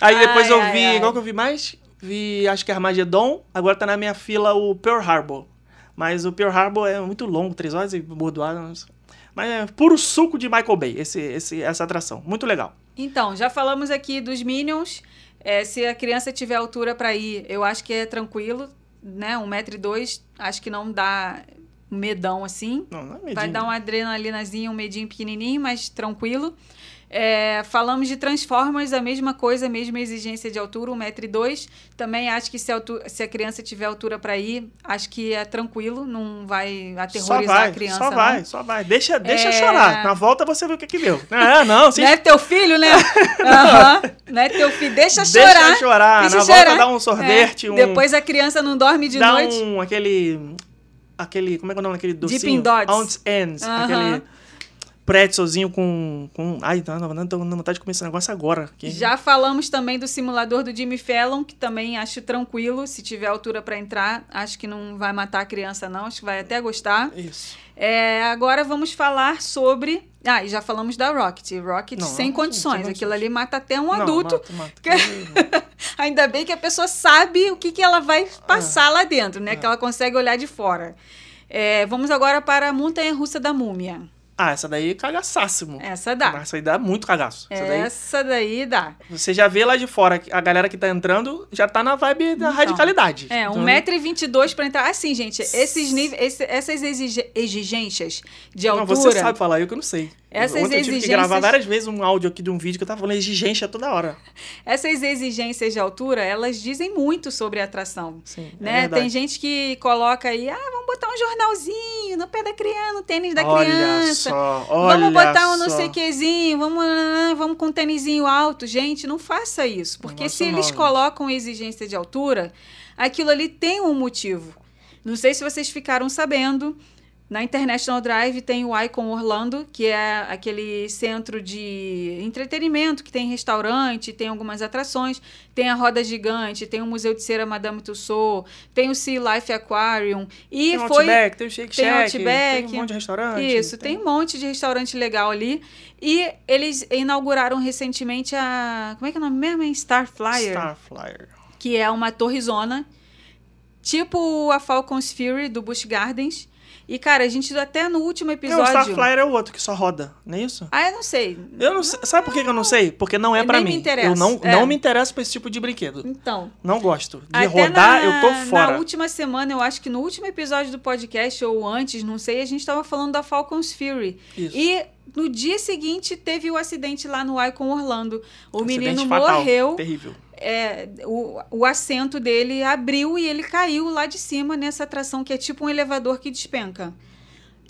Aí depois Ai, eu ai, vi. ai. Qual que eu vi mais? Vi, acho que Armageddon. Agora tá na minha fila o Pearl Harbor. Mas o Pearl Harbor é muito longo, 3 horas e bordoado. Mas é puro suco de Michael Bay, esse, esse, essa atração. Muito legal. Então, já falamos aqui dos Minions. É, se a criança tiver altura para ir, eu acho que é tranquilo, né? Um metro e dois, acho que não dá medão assim. Não, não é Vai medinho. dar uma adrenalinazinha, um medinho pequenininho, mas tranquilo. É, falamos de Transformers, a mesma coisa, a mesma exigência de altura, 1,2m. Também acho que se a, altu- se a criança tiver altura para ir, acho que é tranquilo, não vai aterrorizar vai, a criança. só não. vai, só vai. Deixa, deixa É. chorar. Na volta você vê o que que deu. Ah, não, vocês Não é teu filho, né? Aham. Não é teu filho. Deixa chorar. Deixa chorar. Deixa Na chorar. volta dá um sorvete, É, um... Depois a criança não dorme de dá noite. um, aquele... Aquele, como é que é o nome daquele docinho? Dipping Dots. Ounce Ends. Aham. Aquele pretzelzinho com, com... Ai, não, não, não, tô com vontade de comer esse negócio agora. aqui. Já falamos também do simulador do Jimmy Fallon, que também acho tranquilo. Se tiver altura para entrar, acho que não vai matar a criança, não. Acho que vai até gostar. Isso. É, agora vamos falar sobre. Ah, e já falamos da Rocket. Rocket Não, sem não, condições. Aquilo ali mata até um Não, adulto. mata, mata. Que- Ainda bem que a pessoa sabe o que, que ela vai passar lá dentro, né? Que ela consegue olhar de fora. É, vamos agora para a montanha russa da múmia. Ah, essa daí é cagaçássimo. Essa dá. Essa aí dá muito cagaço. Essa daí, Essa daí dá. você já vê lá de fora, que a galera que tá entrando já tá na vibe da radicalidade. É, Então, 1,22m para entrar. Assim, gente, esses níveis, esse- essas exige- exigências de Não, altura. você sabe falar, eu que não sei. Essas Ontem eu tive que gravar várias vezes um áudio aqui de um vídeo que eu tava falando exigência toda hora. Essas exigências de altura, elas dizem muito sobre a atração. Sim, é Né? verdade. Tem gente que coloca aí, ah, vamos botar um jornalzinho no pé da criança, no tênis da olha criança. Só, olha vamos botar um não só. sei quezinho, vamos, vamos com um tênisinho alto. Gente, não faça isso. Porque Nossa, se não, eles gente. colocam exigência de altura, aquilo ali tem um motivo. Não sei se vocês ficaram sabendo. Na International Drive tem o Icon Orlando, que é aquele centro de entretenimento que tem restaurante, tem algumas atrações, tem a roda gigante, tem o Museu de Cera Madame Tussauds, tem o Sea Life Aquarium e Tem o foi Outback, tem o Shake tem Shack, Outback. tem um monte de restaurante. isso, tem um monte de restaurante legal ali. E eles inauguraram recentemente a. Como é que é o nome mesmo? Star Flyer. Star Flyer. Que é uma torrezona. Tipo a Falcon's Fury do Busch Gardens. E, cara, a gente até no último Não, o episódio. Star Flyer é o outro que só roda, não é isso? Ah, eu não sei. Eu não sei, sabe por que eu não sei? Porque não é pra nem me mim. interessa, Eu não, é. não me interesso pra esse tipo de brinquedo. Então. Não gosto. De Até rodar, na- eu tô fora. Na última semana, eu acho que no último episódio do podcast, ou antes, não sei, a gente tava falando da Falcon's Fury. Isso. E no dia seguinte teve o acidente lá no Icon Orlando. O menino morreu, Terrível. É, o, o assento dele abriu e ele caiu lá de cima nessa atração que é tipo um elevador que despenca.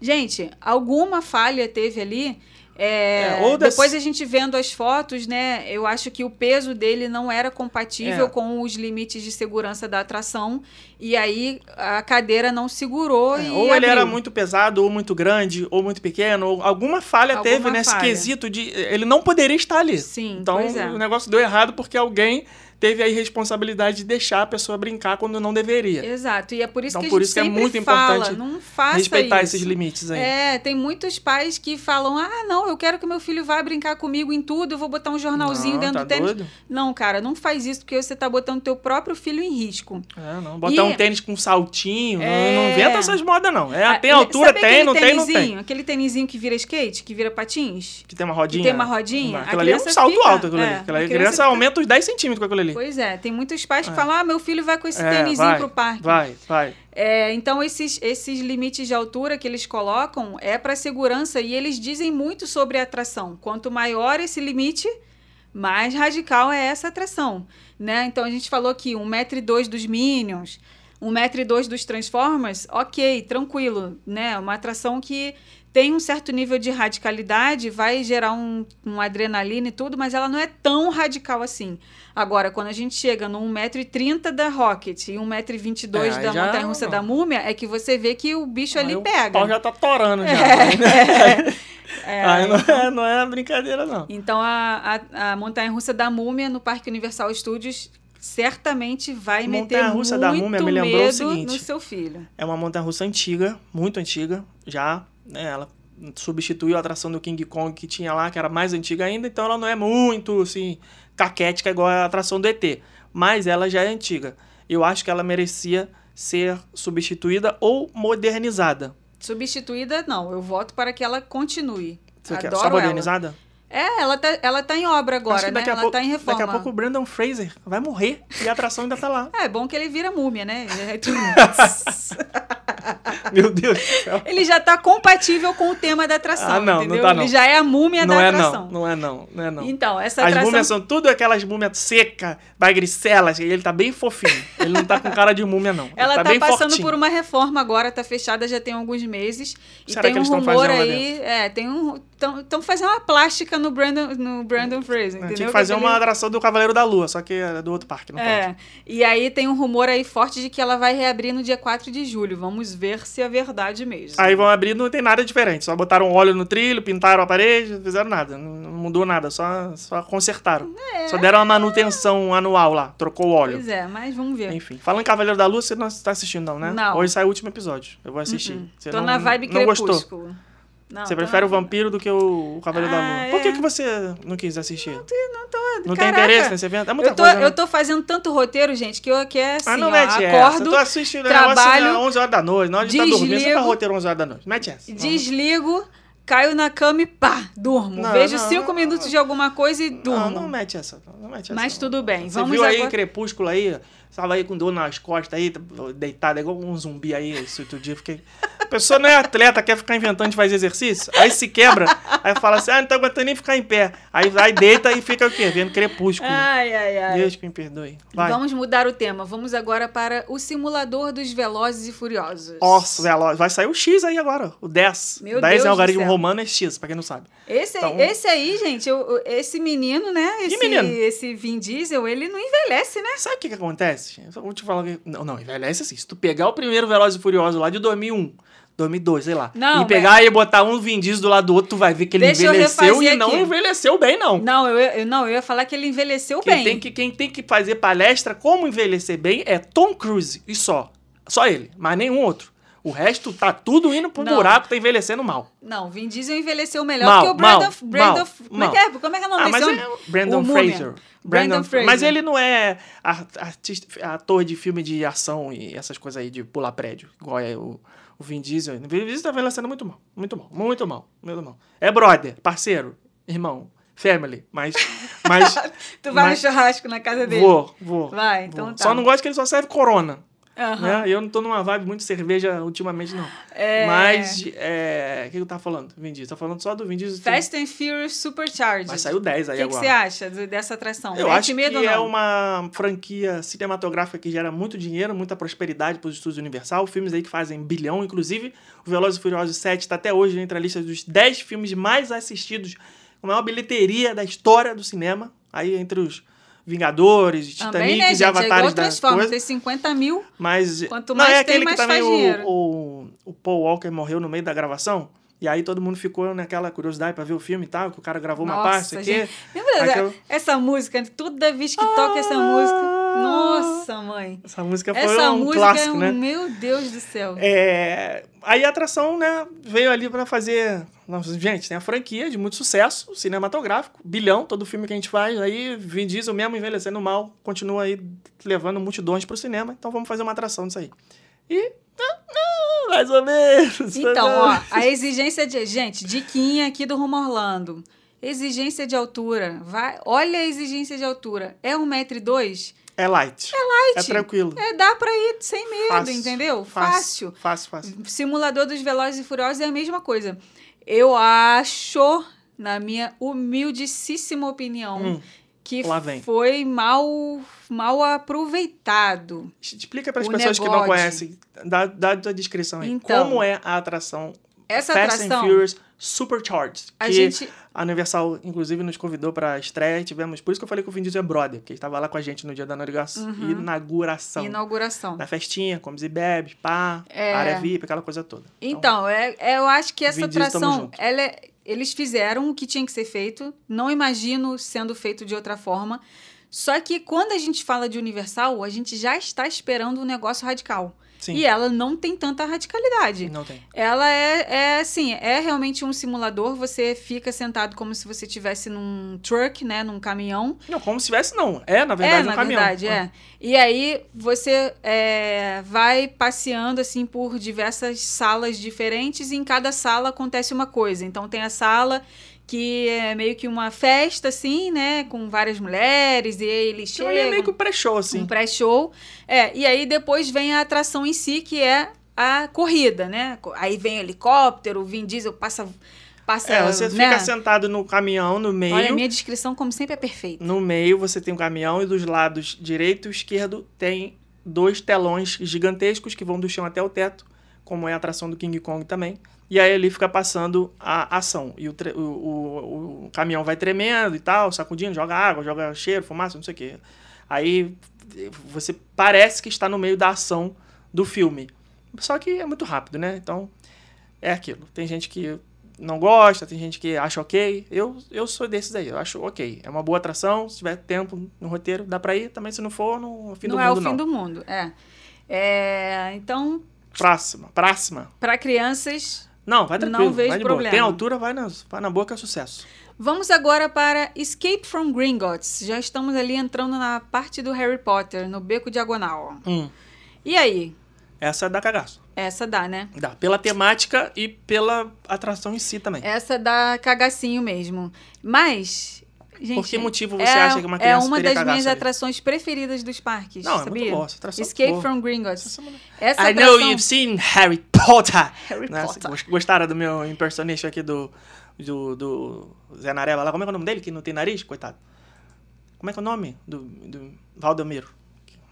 Gente, alguma falha teve ali. É, É, das- Depois a gente vendo as fotos, né? Eu acho que o peso dele não era compatível É. com os limites de segurança da atração. E aí a cadeira não segurou É, ou ele era muito pesado, ou muito grande, ou muito pequeno, ou alguma falha Alguma teve nesse quesito de. Ele não poderia estar ali. Sim, Então é. o negócio deu errado porque alguém teve a irresponsabilidade de deixar a pessoa brincar quando não deveria. Exato. E é por isso Então, que a por gente isso que é muito fala, importante não faça Respeitar isso. esses limites aí. É, tem muitos pais que falam: ah, não, eu quero que meu filho vá brincar comigo em tudo, eu vou botar um jornalzinho Não, dentro tá do tênis. doido? Não, cara, não faz isso porque você tá botando teu próprio filho em risco. É, não. Botar E- um tênis com saltinho, não- É. não, inventa essas modas, não. É, Ah, tem e- altura, sabe tem, não tem, não tem. Aquele tênisinho que vira skate, que vira patins? Que tem uma rodinha. tem uma rodinha, Aquilo ali é um salto fica- alto, aquilo é, ali. Aquela criança, criança fica- aumenta uns 10 centímetros com aquilo ali. Pois é, tem muitos pais que É. falam: ah, meu filho vai com esse É, tênisinho vai, pro parque. Vai, vai. É, então, esses, esses limites de altura que eles colocam é para segurança e eles dizem muito sobre a atração. Quanto maior esse limite, mais radical é essa atração. Né? Então, a gente falou aqui, 1,2m dos Minions, 1,2m dos Transformers, ok, tranquilo. Né? Uma atração que tem um certo nível de radicalidade, vai gerar um, um adrenalina e tudo, mas ela não é tão radical assim. Agora, quando a gente chega no 1,30m da Rocket e 1,22m É, da já Montanha-Russa não. da Múmia, é que você vê que o bicho ali pega. O pau já tá torando já. É, Aí não é, não é brincadeira, não. Então, a, a, a Montanha-Russa da Múmia no Parque Universal Studios certamente vai meter Montanha-russa muito da Múmia me lembrou o medo seguinte. no seu filho. É uma montanha russa antiga, muito antiga, já, né, ela substituiu a atração do King Kong que tinha lá, que era mais antiga ainda, então ela não é muito, assim, caquética igual a atração do ET, mas ela já é antiga. Eu acho que ela merecia ser substituída ou modernizada. Substituída, não. Eu voto para que ela continue. Você quer Adoro só ela. modernizada? É, ela tá, ela tá em obra agora, né? Ela pouco, tá em reforma. Daqui a pouco o Brandon Fraser vai morrer e a atração ainda tá lá. É, bom que ele vira múmia, né? Meu Deus do céu. Ele já tá compatível com o tema da atração, Ah, não, não entendeu? tá, não. Ele já é a múmia Não da é atração. não, não é não, não é não. Então, essa As atração... múmias são tudo aquelas múmias secas, bagricelas, e ele tá bem fofinho. Ele não tá com cara de múmia, não. Ela tá, bem passando fortinho. por uma reforma agora, tá fechada já tem alguns meses. E Será tem que um eles rumor fazendo aí. É, tem um. Estão fazendo uma plástica no Brandon, no Brandon Fraser, É, entendeu? Tinha que fazer uma atração do Cavaleiro da Lua, só que é do outro parque, não pode. É, e aí tem um rumor aí forte de que ela vai reabrir no dia 4 de julho. Vamos ver se é verdade mesmo. Aí vão abrir, não tem nada diferente. Só botaram óleo no trilho, pintaram a parede, não fizeram nada. Não mudou nada, só, só consertaram. Só deram uma manutenção anual lá, trocou o óleo. É. Pois é, mas vamos ver. Enfim, falando em Cavaleiro da Lua, você não tá assistindo não, né? Não. Hoje sai o último episódio. Eu vou assistir. Você Tô não, na vibe não gostou. Não, Você prefere na- o vampiro do que o Cavaleiro da Ah, Lua. Por que, é. que você não quis assistir? Não, Não tô. tem caraca. interesse nesse evento? É muita eu tô, coisa, né? eu tô fazendo tanto roteiro, gente, que eu que é assim, Ah, não ó, mete essa. acordo, Eu tô assistindo trabalho, trabalho, 11 horas da noite. Na hora de estar dormindo, você tá desligo, roteiro 11 horas da noite. Mete essa. desligo, caio na cama e pá, durmo. Não, Vejo não, cinco não, minutos de alguma coisa e Não, durmo. não mete essa. Não mete essa Mas não. tudo bem, Você vamos viu aí agora- Crepúsculo aí? Tava aí com dor nas costas aí, deitado, igual um zumbi aí esse outro dia. Fiquei... A pessoa não é atleta, quer ficar inventando de fazer exercício, aí se quebra, aí fala assim, ah, não tô aguentando nem ficar em pé. Aí vai, deita e fica o quê? Vendo Crepúsculo. Ai, ai, ai. Deus que me perdoe. Vai. Vamos mudar o tema. Vamos agora para o simulador dos Velozes e Furiosos. Nossa, Veloz. Vai sair o X aí agora, o 10. Meu 10 Deus é do algarismo romano, é X, pra quem não sabe. Esse, Então- esse aí, gente, eu- esse menino, né? Esse, menino? esse Vin Diesel, ele não envelhece, né? Sabe o que que acontece? Eu vou te falar que... Não, não, envelhece assim. Se tu pegar o primeiro Velozes e Furiosos lá de 2001, 2002, sei lá, Não, e pegar e botar um Vin Diesel do lado do outro, tu vai ver que ele Deixa eu envelheceu e refazer não aqui. envelheceu bem, não. Não, eu, eu- não, eu ia falar que ele envelheceu Quem bem. tem, que, quem tem que fazer palestra como envelhecer bem é Tom Cruise, e só. Só ele, mas nenhum outro. O resto tá tudo indo pro Não. buraco, tá envelhecendo mal. Não, Vin Diesel envelheceu melhor Mal, que o Brandon. mal, Brandon mal, como, é mal. que é? como é que é o nome Ah, mas é Brandon. Fraser. Brandon Fraser. Mas ele não é ar- artista, ator de filme de ação e essas coisas aí de pular prédio, igual é o, o Vin Diesel. O Vin Diesel tá envelhecendo muito mal. Muito mal. Muito mal. Muito mal. É brother, parceiro, irmão, family. Mas. mas Tu vai mas- no churrasco na casa dele. Vou, vou. Vai, então vou. tá. Só não gosto que ele só serve corona. Aham. Né? Eu não tô numa vibe muito cerveja ultimamente, não. É. Mas. é, O que eu tava falando? Vin Diesel. Falando só do Vin Diesel. Fast and Furious Supercharged. Vai sair o 10 O aí que, que agora. você acha dessa atração? Eu Mete acho medo que é uma franquia cinematográfica que gera muito dinheiro, muita prosperidade para os estúdios Universal. Filmes aí que fazem bilhão. Inclusive, o Velozes e Furiosos 7 está até hoje entre a lista dos 10 filmes mais assistidos, com a maior bilheteria da história do cinema. Aí entre os Vingadores, Também, Titanic né, e? É Avatares das coisas. tem 50 mil. Mas Quanto não mais é tem, aquele mais que também o, o, o Paul Walker morreu no meio da gravação. E aí todo mundo ficou naquela curiosidade pra ver o filme e tal, que o cara gravou uma parte, Nossa, aqui. Aquela- essa música? Toda vez que toca essa música. Nossa, mãe. Essa música foi Essa um música clássico, é um. né? Meu Deus do céu. É, aí a atração, né, veio ali pra fazer. Gente, tem a franquia de muito sucesso, cinematográfico, bilhão, todo filme que a gente faz, aí Vin Diesel mesmo envelhecendo mal, continua aí levando multidões pro cinema, então vamos fazer uma atração disso aí. E. ah, Mais ou menos. Então, ó, a exigência de. Gente, diquinha aqui do Rumo Orlando. Exigência de altura. Vai, olha a exigência de altura. É 1,2m? É light. É light. É tranquilo. É, dá pra ir sem medo, Fácil, entendeu? Fácil. Fácil, fácil. Simulador dos Velozes e Furiosos é a mesma coisa. Eu acho, na minha humildíssima opinião, Hum, que foi mal, mal aproveitado. Explica para as pessoas que não negócio. conhecem, dá, dá a descrição aí. Então, Como é a atração Essa Fast atração, and Furious Supercharged? a que gente... A Universal, inclusive, nos convidou pra estreia. Tivemos, por isso que eu falei que o Vin Diesel é brother, porque ele estava lá com a gente no dia da inauguração. Uhum. inauguração. Inauguração. Na festinha, comes e bebes, pá, É. área VIP, aquela coisa toda. Então, é, é- eu acho que essa Vin atração, ela é- eles fizeram o que tinha que ser feito. Não imagino sendo feito de outra forma. Só que quando a gente fala de Universal, a gente já está esperando um negócio radical. Sim, E ela não tem tanta radicalidade. não tem. Ela é, é assim, é realmente um simulador. Você fica sentado como se você estivesse num truck, né? Num caminhão. Não, como se tivesse, não. É, na verdade, é, um na caminhão. verdade, é. E aí você é, vai passeando assim por diversas salas diferentes e em cada sala acontece uma coisa. Então tem a sala que é meio que uma festa, assim, né? Com várias mulheres, e eles Então, chegam. é meio que um pré-show, assim. Um pré-show. É, e aí depois vem a atração em si, que é a corrida, né? Aí vem helicóptero, o Vin Diesel passa. passa É, você né? fica sentado no caminhão, no meio. Olha, a minha descrição, como sempre, é perfeita. No meio você tem um caminhão e dos lados direito e esquerdo tem dois telões gigantescos que vão do chão até o teto, como é a atração do King Kong também. E aí ali fica passando a ação. E o, o, o- o caminhão vai tremendo e tal, sacudindo, joga água, joga cheiro, fumaça, não sei o quê. Aí você parece que está no meio da ação do filme. Só que é muito rápido, né? Então é aquilo. Tem gente que não gosta, tem gente que acha ok. Eu, eu sou desses aí, eu acho ok. É uma boa atração, se tiver tempo no roteiro, dá pra ir. Também se não for, no fim não do é mundo, o fim não. do mundo, é. É, então, Próxima, próxima. para crianças, Não, vai Não tranquilo, vejo vai de boa. problema. Tem altura, vai na, vai na boca, é sucesso. vamos agora para Escape from Gringotts. Já estamos ali entrando na parte do Harry Potter, no beco diagonal. Hum, E aí? essa dá cagaço. Essa dá, né? Dá, pela temática e pela atração em si também. Essa dá cagacinho mesmo. Mas, gente. Por que motivo você é, acha que uma É criança uma teria das minhas atrações preferidas dos parques. Não, é sabia? muito boa, essa atração é Escape boa. from Gringotts. Essa I know atração- you've seen Harry Potter. Harry Né? Potter. Gost- Gostaram do meu impersonation aqui do, do, do Zé Nareva lá? Como é é o nome dele? Que não tem nariz? Coitado. Como é que é o nome? Do, do Valdomiro.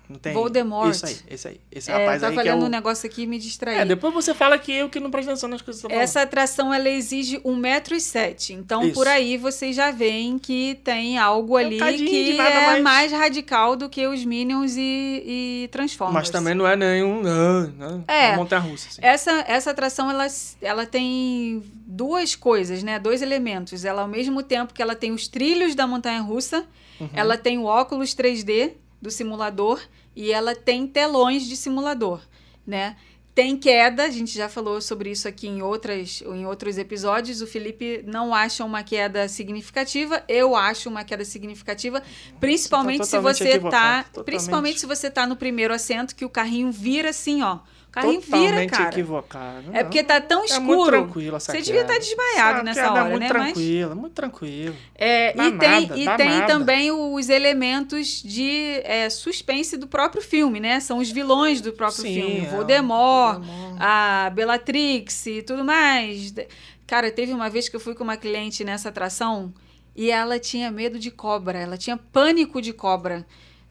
Não tem... Voldemort. Isso aí, esse aí. Esse É, rapaz tá aí que é o... um negócio aqui e me distraí. É, depois você fala que eu que não presto atenção nas coisas que você tá Essa atração ela exige 1,07m. Então, Isso. por aí vocês já veem que tem algo um ali de que nada é mais. mais radical do que os Minions e, e. Transformers. Mas também não é nenhum... Não, não. É. Uma montanha-russa, assim. Essa, essa atração ela, ela tem duas coisas, né? Dois elementos. Ela, ao mesmo tempo que ela tem os trilhos da montanha russa, Uhum. ela tem o óculos 3D do simulador e ela tem telões de simulador, né? Tem queda, a gente já falou sobre isso aqui em, outras, em outros episódios. O Felipe não acha uma queda significativa, eu acho uma queda significativa, principalmente se você tá, totalmente. principalmente se você tá no primeiro assento que o carrinho vira assim, ó. O carrinho Totalmente vira, cara. equivocado. É porque tá tão É escuro. muito tranquilo essa Você devia estar desmaiado Essa nessa é hora, muito né? Mas tranquila, muito tranquilo. é, e tem, nada, e dá tem nada. também os elementos de é, suspense do próprio filme, né? São os vilões do próprio Sim, filme. é, Voldemort, Voldemort. a Bellatrix e tudo mais. Cara, teve uma vez que eu fui com uma cliente nessa atração e ela tinha medo de cobra. Ela tinha pânico de cobra.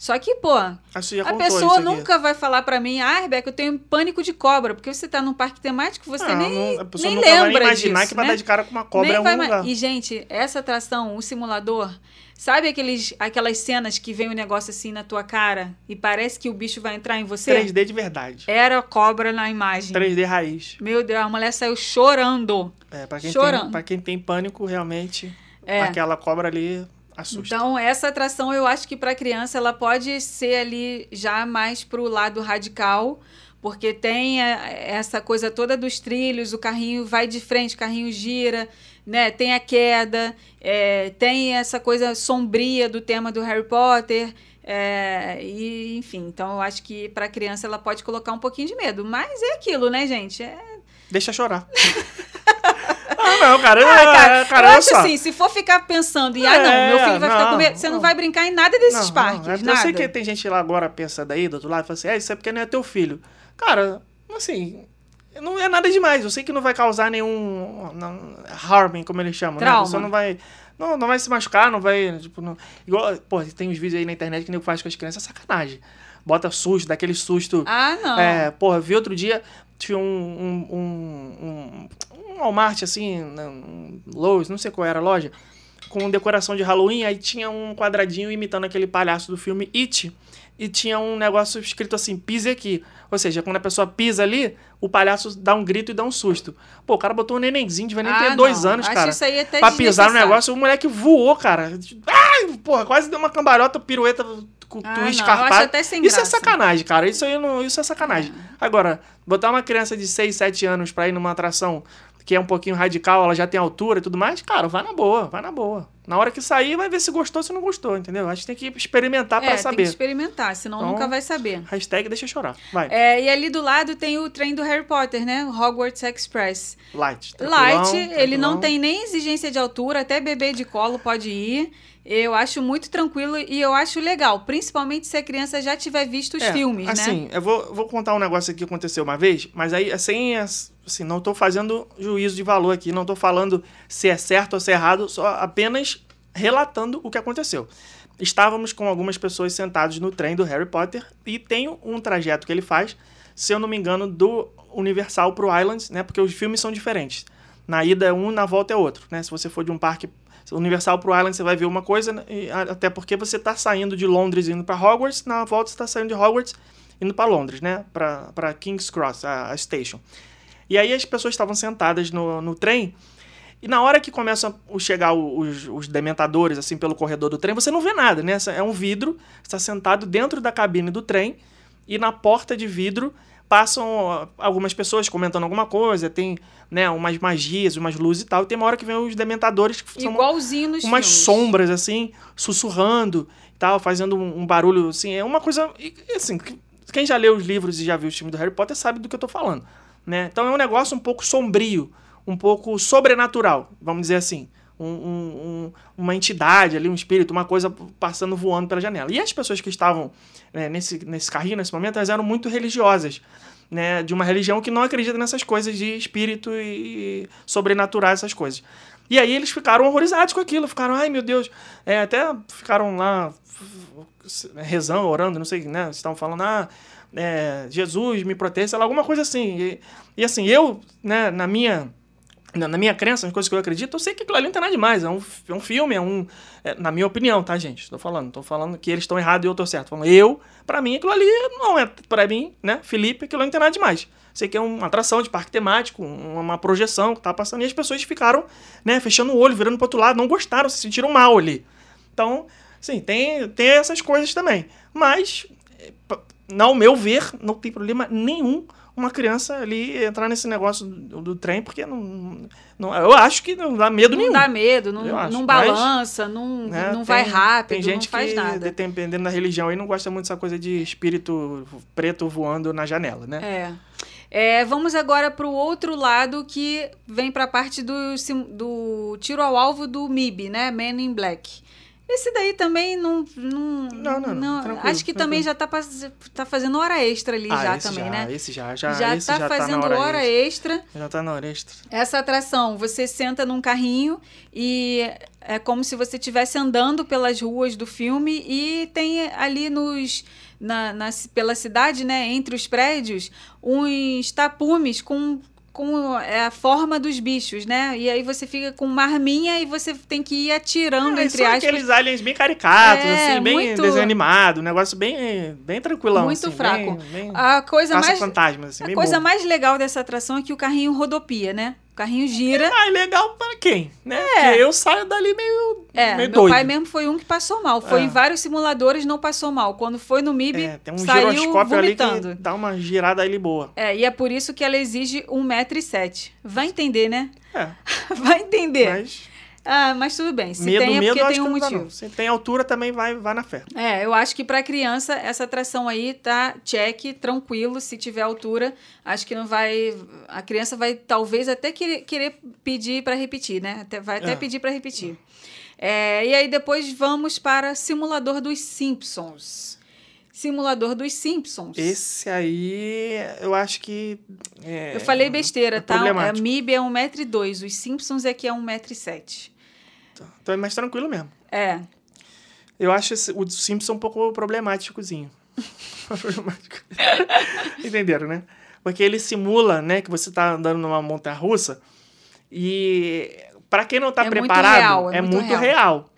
Só que, pô, já a pessoa nunca vai falar pra mim, ah, Rebeca, eu tenho pânico de cobra, porque você tá num parque temático, você Não, nem, não- a pessoa nem nunca vai nem lembra imaginar disso, que vai né? dar de cara com uma cobra Nem em algum vai lugar. E, gente, essa atração, o simulador, sabe aqueles, aquelas cenas que vem um negócio assim na tua cara e parece que o bicho vai entrar em você? 3D de verdade. Era cobra na imagem. 3D raiz. Meu Deus, a mulher saiu chorando. É, pra quem, Chorando. tem, pra quem tem pânico, realmente, É. aquela cobra ali assusta. Então, essa atração, eu acho que para criança, ela pode ser ali já mais pro lado radical, porque tem é, essa coisa toda dos trilhos, o carrinho vai de frente, o carrinho gira, né? Tem a queda, é, tem essa coisa sombria do tema do Harry Potter. é, e enfim, então eu acho que para criança ela pode colocar um pouquinho de medo, mas é aquilo, né, gente? É, Deixa chorar. ah, não, cara. Ah, cara, é, cara, eu olha acho só. assim, se for ficar pensando em, ah, não, meu filho vai ficar com não, medo, você não não. vai brincar em nada desses Não, parques, não, é- nada. Eu sei que tem gente lá agora pensando aí do outro lado, fala assim, é, isso é porque não é teu filho. Cara, assim, não é nada demais. Eu sei que não vai causar nenhum não, harming, como eles chamam, né? Trauma. A pessoa não vai, não, não vai se machucar, não vai, tipo, não... Igual, pô, tem uns vídeos aí na internet que nego faz com as crianças, é sacanagem. Bota susto, daquele susto... Ah, não. É, porra, vi outro dia, tinha um, um, um, um, um Walmart, assim, né, um Lowe's, não sei qual era a loja, com decoração de Halloween, aí tinha um quadradinho imitando aquele palhaço do filme It, e tinha um negócio escrito assim, pise aqui. Ou seja, quando a pessoa pisa ali, o palhaço dá um grito e dá um susto. Pô, o cara botou um nenenzinho, devia nem Ah, ter dois não. anos, Acho cara. isso aí até pra pisar no negócio, o moleque voou, cara. Ai, porra, quase deu uma cambalhota, pirueta, com Ah, sem Isso é graça. sacanagem, cara. Isso aí não, isso é sacanagem. Agora, botar uma criança de 6, 7 anos pra ir numa atração que é um pouquinho radical, ela já tem altura e tudo mais, cara, vai na boa, vai na boa. Na hora que sair, vai ver se gostou ou se não gostou, entendeu? Acho que tem que experimentar é, tem saber. que experimentar, senão Então, nunca vai saber. Hashtag deixa chorar. Vai. É, e ali do lado tem o trem do Harry Potter, né? Hogwarts Express. Light. Light, tranquilão, ele não tem nem exigência de altura, até bebê de colo pode ir. Eu acho muito tranquilo e eu acho legal, principalmente se a criança já tiver visto os É, filmes, né? assim, eu vou, vou contar um negócio aqui que aconteceu uma vez, mas aí, assim, assim, não tô fazendo juízo de valor aqui, não tô falando se é certo ou se é errado, só apenas relatando o que aconteceu. Estávamos com algumas pessoas sentados no trem do Harry Potter e tem um trajeto que ele faz, se eu não me engano, do Universal pro Islands, né? Porque os filmes são diferentes. Na ida é um, na volta é outro, né? Se você for de um parque Universal pro Island, você vai ver uma coisa, né? até porque você tá saindo de Londres indo para Hogwarts, na volta você tá saindo de Hogwarts indo para Londres, né? Pra King's Cross, a, a station. E aí as pessoas estavam sentadas no, no trem, e na hora que começam a chegar os, os dementadores, assim, pelo corredor do trem, você não vê nada, né? É um vidro, você está sentado dentro da cabine do trem, e na porta de vidro passam ó, algumas pessoas comentando alguma coisa, tem né, umas magias, umas luzes e tal, e tem uma hora que vem os dementadores que são Igualzinho nos umas filmes. sombras, assim, sussurrando e tal, fazendo um, um barulho, assim, é uma coisa, assim, que- quem já leu os livros e já viu os filmes do Harry Potter sabe do que eu tô falando, né? Então é um negócio um pouco sombrio, um pouco sobrenatural, vamos dizer assim. Um- um- um- uma entidade ali, um espírito, uma coisa passando voando pela janela. E as pessoas que estavam né, nesse, nesse carrinho, nesse momento, elas eram muito religiosas. Né, de uma religião que não acredita nessas coisas de espírito e sobrenaturais, essas coisas. E aí eles ficaram horrorizados com aquilo, ficaram, ai meu Deus, é, até ficaram lá rezando, orando, não sei, né? Estavam falando, ah, é, Jesus me protege, sei lá, alguma coisa assim. E, e assim, eu, né, na minha. Na minha crença, nas coisas que eu acredito, eu sei que aquilo ali não tem nada demais. É um, é um filme, é um. é, na minha opinião, tá, gente? Estou falando. Tô falando que eles estão errados e eu tô certo. Falando, eu, pra mim, aquilo ali não é. Pra mim, né, Felipe, aquilo ali não tem nada demais. Sei que é uma atração de parque temático, um- uma projeção que tá passando, e as pessoas ficaram, né, fechando o olho, virando pro outro lado, não gostaram, se sentiram mal ali. Então, sim, tem, tem essas coisas também. Mas, ao meu ver, não tem problema nenhum uma criança ali entrar nesse negócio do, do trem, porque não, não. Eu acho que não dá medo Não nenhum. dá medo, não, acho, não mas, balança, não, né? não vai Tem- rápido, Tem gente não faz que, nada. dependendo da religião, aí não gosta muito dessa coisa de espírito preto voando na janela, né? É. É, vamos agora para o outro lado que vem para a parte do, do tiro ao alvo do MIB, né? Man in Black. Esse daí também não. Não, Não, não, não, acho que também já tá, tá fazendo hora extra ali Ah, já também, já, né? Esse já, já, Já esse tá já fazendo tá hora, hora extra. extra. Já tá na hora extra. Essa atração, você senta num carrinho e é como se você estivesse andando pelas ruas do filme e tem ali nos na, na- pela cidade, né, entre os prédios, uns tapumes com com é, a forma dos bichos, né? E aí você fica com uma arminha e você tem que ir atirando, Ah, entre são aspas. aqueles aliens bem caricatos, É, assim, bem muito- desenho animado, um negócio bem, bem tranquilão. Muito assim, fraco. Bem, bem A coisa mais fantasmas, assim, a coisa bobo. mais legal dessa atração é que o carrinho rodopia, né? O carrinho gira. Ah, é legal para quem? Né? Porque eu saio dali meio, É, meio meu doido. pai mesmo foi um que passou mal. Foi É. em vários simuladores, não passou mal. Quando foi no MIB, É, tem um saiu giroscópio ali vomitando. que dá uma girada ali boa. É, e é por isso que ela exige 1,07m. Vai entender, né? É, Vai entender. mas Ah, mas tudo bem. Se medo, tem é medo, porque tem um dá, motivo. Se tem altura também vai, vai na fé. É, eu acho que pra criança essa atração aí tá check, tranquilo, se tiver altura, acho que não vai, a criança vai talvez até querer, querer pedir pra repetir, né? Até, vai até É. pedir pra repetir. É, e aí depois vamos para simulador dos Simpsons. Simulador dos Simpsons. Esse aí, eu acho que. é, eu falei besteira, é tá? A. MIB é 1,2m, os Simpsons é que é 1,7m. Então é mais tranquilo mesmo. É. Eu acho esse- o Simpson um pouco problemáticozinho. Problemático. Entenderam, né? Porque ele simula, né, que você tá andando numa montanha russa e para quem não tá É muito preparado, real, é é, muito muito real. real.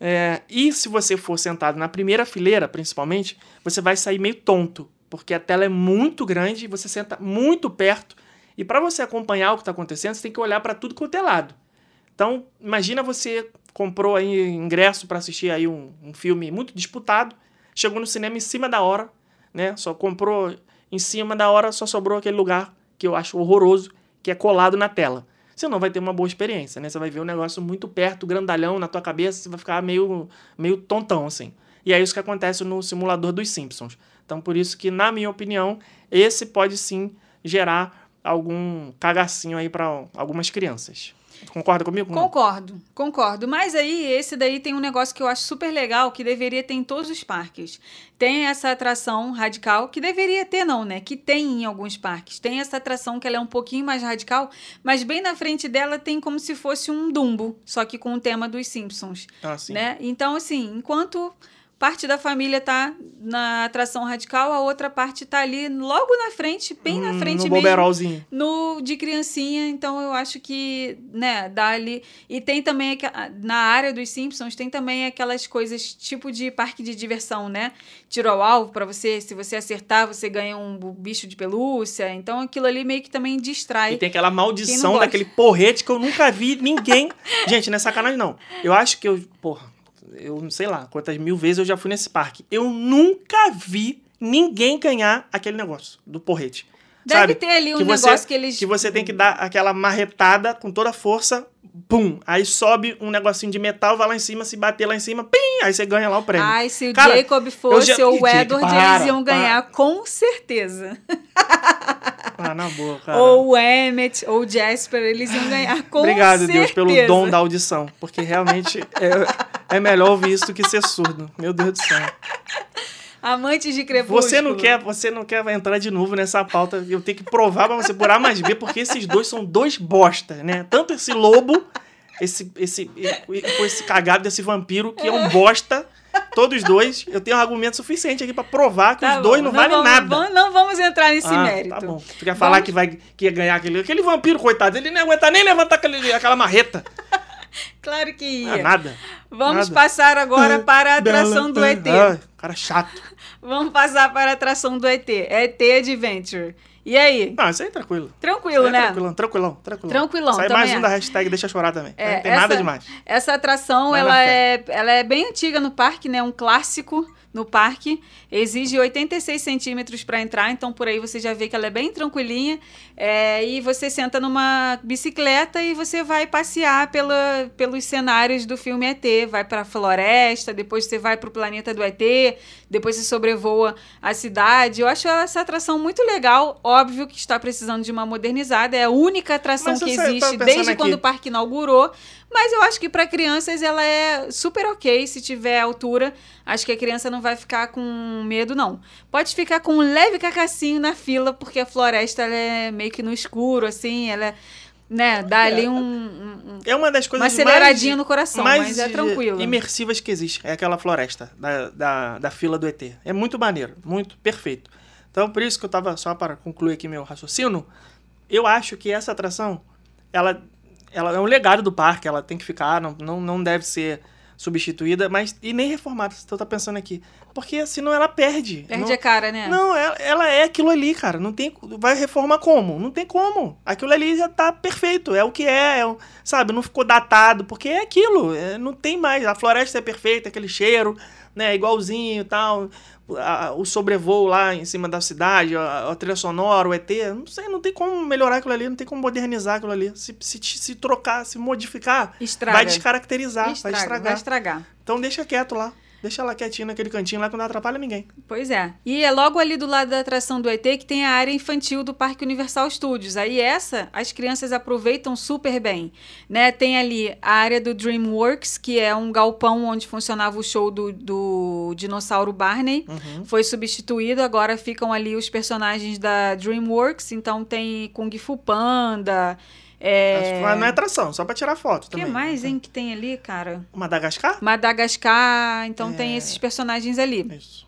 É, e se você for sentado na primeira fileira, principalmente, você vai sair meio tonto, porque a tela é muito grande, você senta muito perto e para você acompanhar o que está acontecendo, você tem que olhar para tudo quanto é lado. Então, imagina você comprou aí ingresso para assistir aí um, um filme muito disputado, chegou no cinema em cima da hora, né? Só comprou em cima da hora, só sobrou aquele lugar que eu acho horroroso, que é colado na tela. você não vai ter uma boa experiência, né? Você vai ver um negócio muito perto, grandalhão na tua cabeça, você vai ficar meio, meio tontão, assim. E é isso que acontece no simulador dos Simpsons. Então, por isso que, na minha opinião, esse pode sim gerar algum cagacinho aí para algumas crianças. Concorda comigo? Não? Concordo, concordo. Mas aí, esse daí tem um negócio que eu acho super legal, que deveria ter em todos os parques. Tem essa atração radical, que deveria ter não, né? Que tem em alguns parques. Tem essa atração que ela é um pouquinho mais radical, mas bem na frente dela tem como se fosse um Dumbo, só que com o tema dos Simpsons, Ah, sim. né? Então, assim, enquanto parte da família tá na atração radical, a outra parte tá ali logo na frente, bem na Hum, frente No mesmo no de criancinha, então eu acho que, né, dá ali. E tem também na área dos Simpsons tem também aquelas coisas tipo de parque de diversão, né? Tiro ao alvo pra você, se você acertar, você ganha um bicho de pelúcia. Então aquilo ali meio que também distrai. E tem aquela maldição daquele porrete que eu nunca vi ninguém. Gente, não é sacanagem, não. Eu acho que eu. Porra, eu não sei lá quantas mil vezes eu já fui nesse parque. Eu nunca vi ninguém ganhar aquele negócio do porrete. Deve Sabe? ter ali um que você, negócio que eles Que você tem que dar aquela marretada com toda a força, pum. Aí sobe um negocinho de metal, vai lá em cima, se bater lá em cima, pim! Aí você ganha lá o prêmio. Ai, se o Cara, Jacob fosse já- ou o Edward, para, eles iam para. ganhar com certeza. Ah, na boa, cara. Ou o Emmett, ou o Jasper, eles iam ganhar com Obrigado, certeza. Deus, pelo dom da audição. Porque realmente é, é melhor ouvir isso do que ser surdo. Meu Deus do céu. Amantes de crepúsculo. Você não quer, você não quer entrar de novo nessa pauta. Eu tenho que provar pra você por A mais B, porque esses dois são dois bosta, né? Tanto esse lobo, esse, esse, esse cagado desse vampiro, que é um bosta. Todos dois, eu tenho um argumento suficiente aqui pra provar que Tá os dois bom, não, valem vamos- nada. vamos- não vamos entrar nesse Ah, mérito. Tá bom. Tu quer falar que, vai, que ia ganhar aquele, aquele vampiro, coitado, ele nem aguenta nem levantar aquele, aquela marreta. Claro que Ah, ia. nada. Vamos nada. passar agora para a atração do ET. Ai, cara chato. Vamos passar para a atração do ET. ET Adventure. E aí? Não, isso aí é tranquilo. Tranquilo, é né? Tranquilão, tranquilão, tranquilão. Tranquilão, Sai também mais um acho. da hashtag Deixa Chorar também. É, não tem nada essa- demais. Essa atração, ela é, ela é bem antiga no parque, né? Um clássico no parque. Exige 86 centímetros para entrar, então por aí você já vê que ela é bem tranquilinha. É, e você senta numa bicicleta e você vai passear pela, pelos cenários do filme ET. Vai para a floresta, depois você vai para o planeta do ET, depois você sobrevoa a cidade. Eu acho essa atração muito legal. Óbvio que está precisando de uma modernizada. É a única atração Mas que existe desde aqui. quando o parque inaugurou. Mas eu acho que para crianças ela é super ok se tiver altura. Acho que a criança não vai ficar com medo, não. Pode ficar com um leve cacacinho na fila, porque a floresta é meio que no escuro, assim, ela é, né, dá ali um, um- É uma das uma coisas aceleradinha mais, no coração, mais mas é tranquilo. imersivas que existe. É aquela floresta da, da, da fila do ET. É muito maneiro, muito perfeito. Então, por isso que eu tava, só para concluir aqui meu raciocínio, eu acho que essa atração, ela, ela é um legado do parque, ela tem que ficar, não, não, não deve ser substituída, mas e nem reformada, se tu tá pensando aqui. Porque senão ela perde. Perde Não- a cara, né? Não, ela, ela é aquilo ali, cara. Não tem, vai reformar como? Não tem como. Aquilo ali já tá perfeito. É o que é, é o- sabe? Não ficou datado, porque é aquilo. é, não tem mais. A floresta é perfeita, aquele cheiro, né? Igualzinho e tal. A- o sobrevoo lá em cima da cidade, a, a trilha sonora, o ET. Não sei, não tem como melhorar aquilo ali, não tem como modernizar aquilo ali. Se, se, se trocar, se modificar, Estraga. vai descaracterizar, Estraga, vai estragar. vai estragar. Então deixa quieto lá. Deixa ela quietinha naquele cantinho lá que não atrapalha ninguém. Pois é. E é logo ali do lado da atração do ET que tem a área infantil do Parque Universal Studios. Aí essa, as crianças aproveitam super bem. Né? Tem ali a área do DreamWorks, que é um galpão onde funcionava o show do, do dinossauro Barney. Uhum. Foi substituído, agora ficam ali os personagens da DreamWorks. Então tem Kung Fu Panda. É... Mas não é atração, só pra tirar foto O que também. mais, hein, que tem ali, cara? Madagascar? Madagascar, então É. tem esses personagens ali. Isso.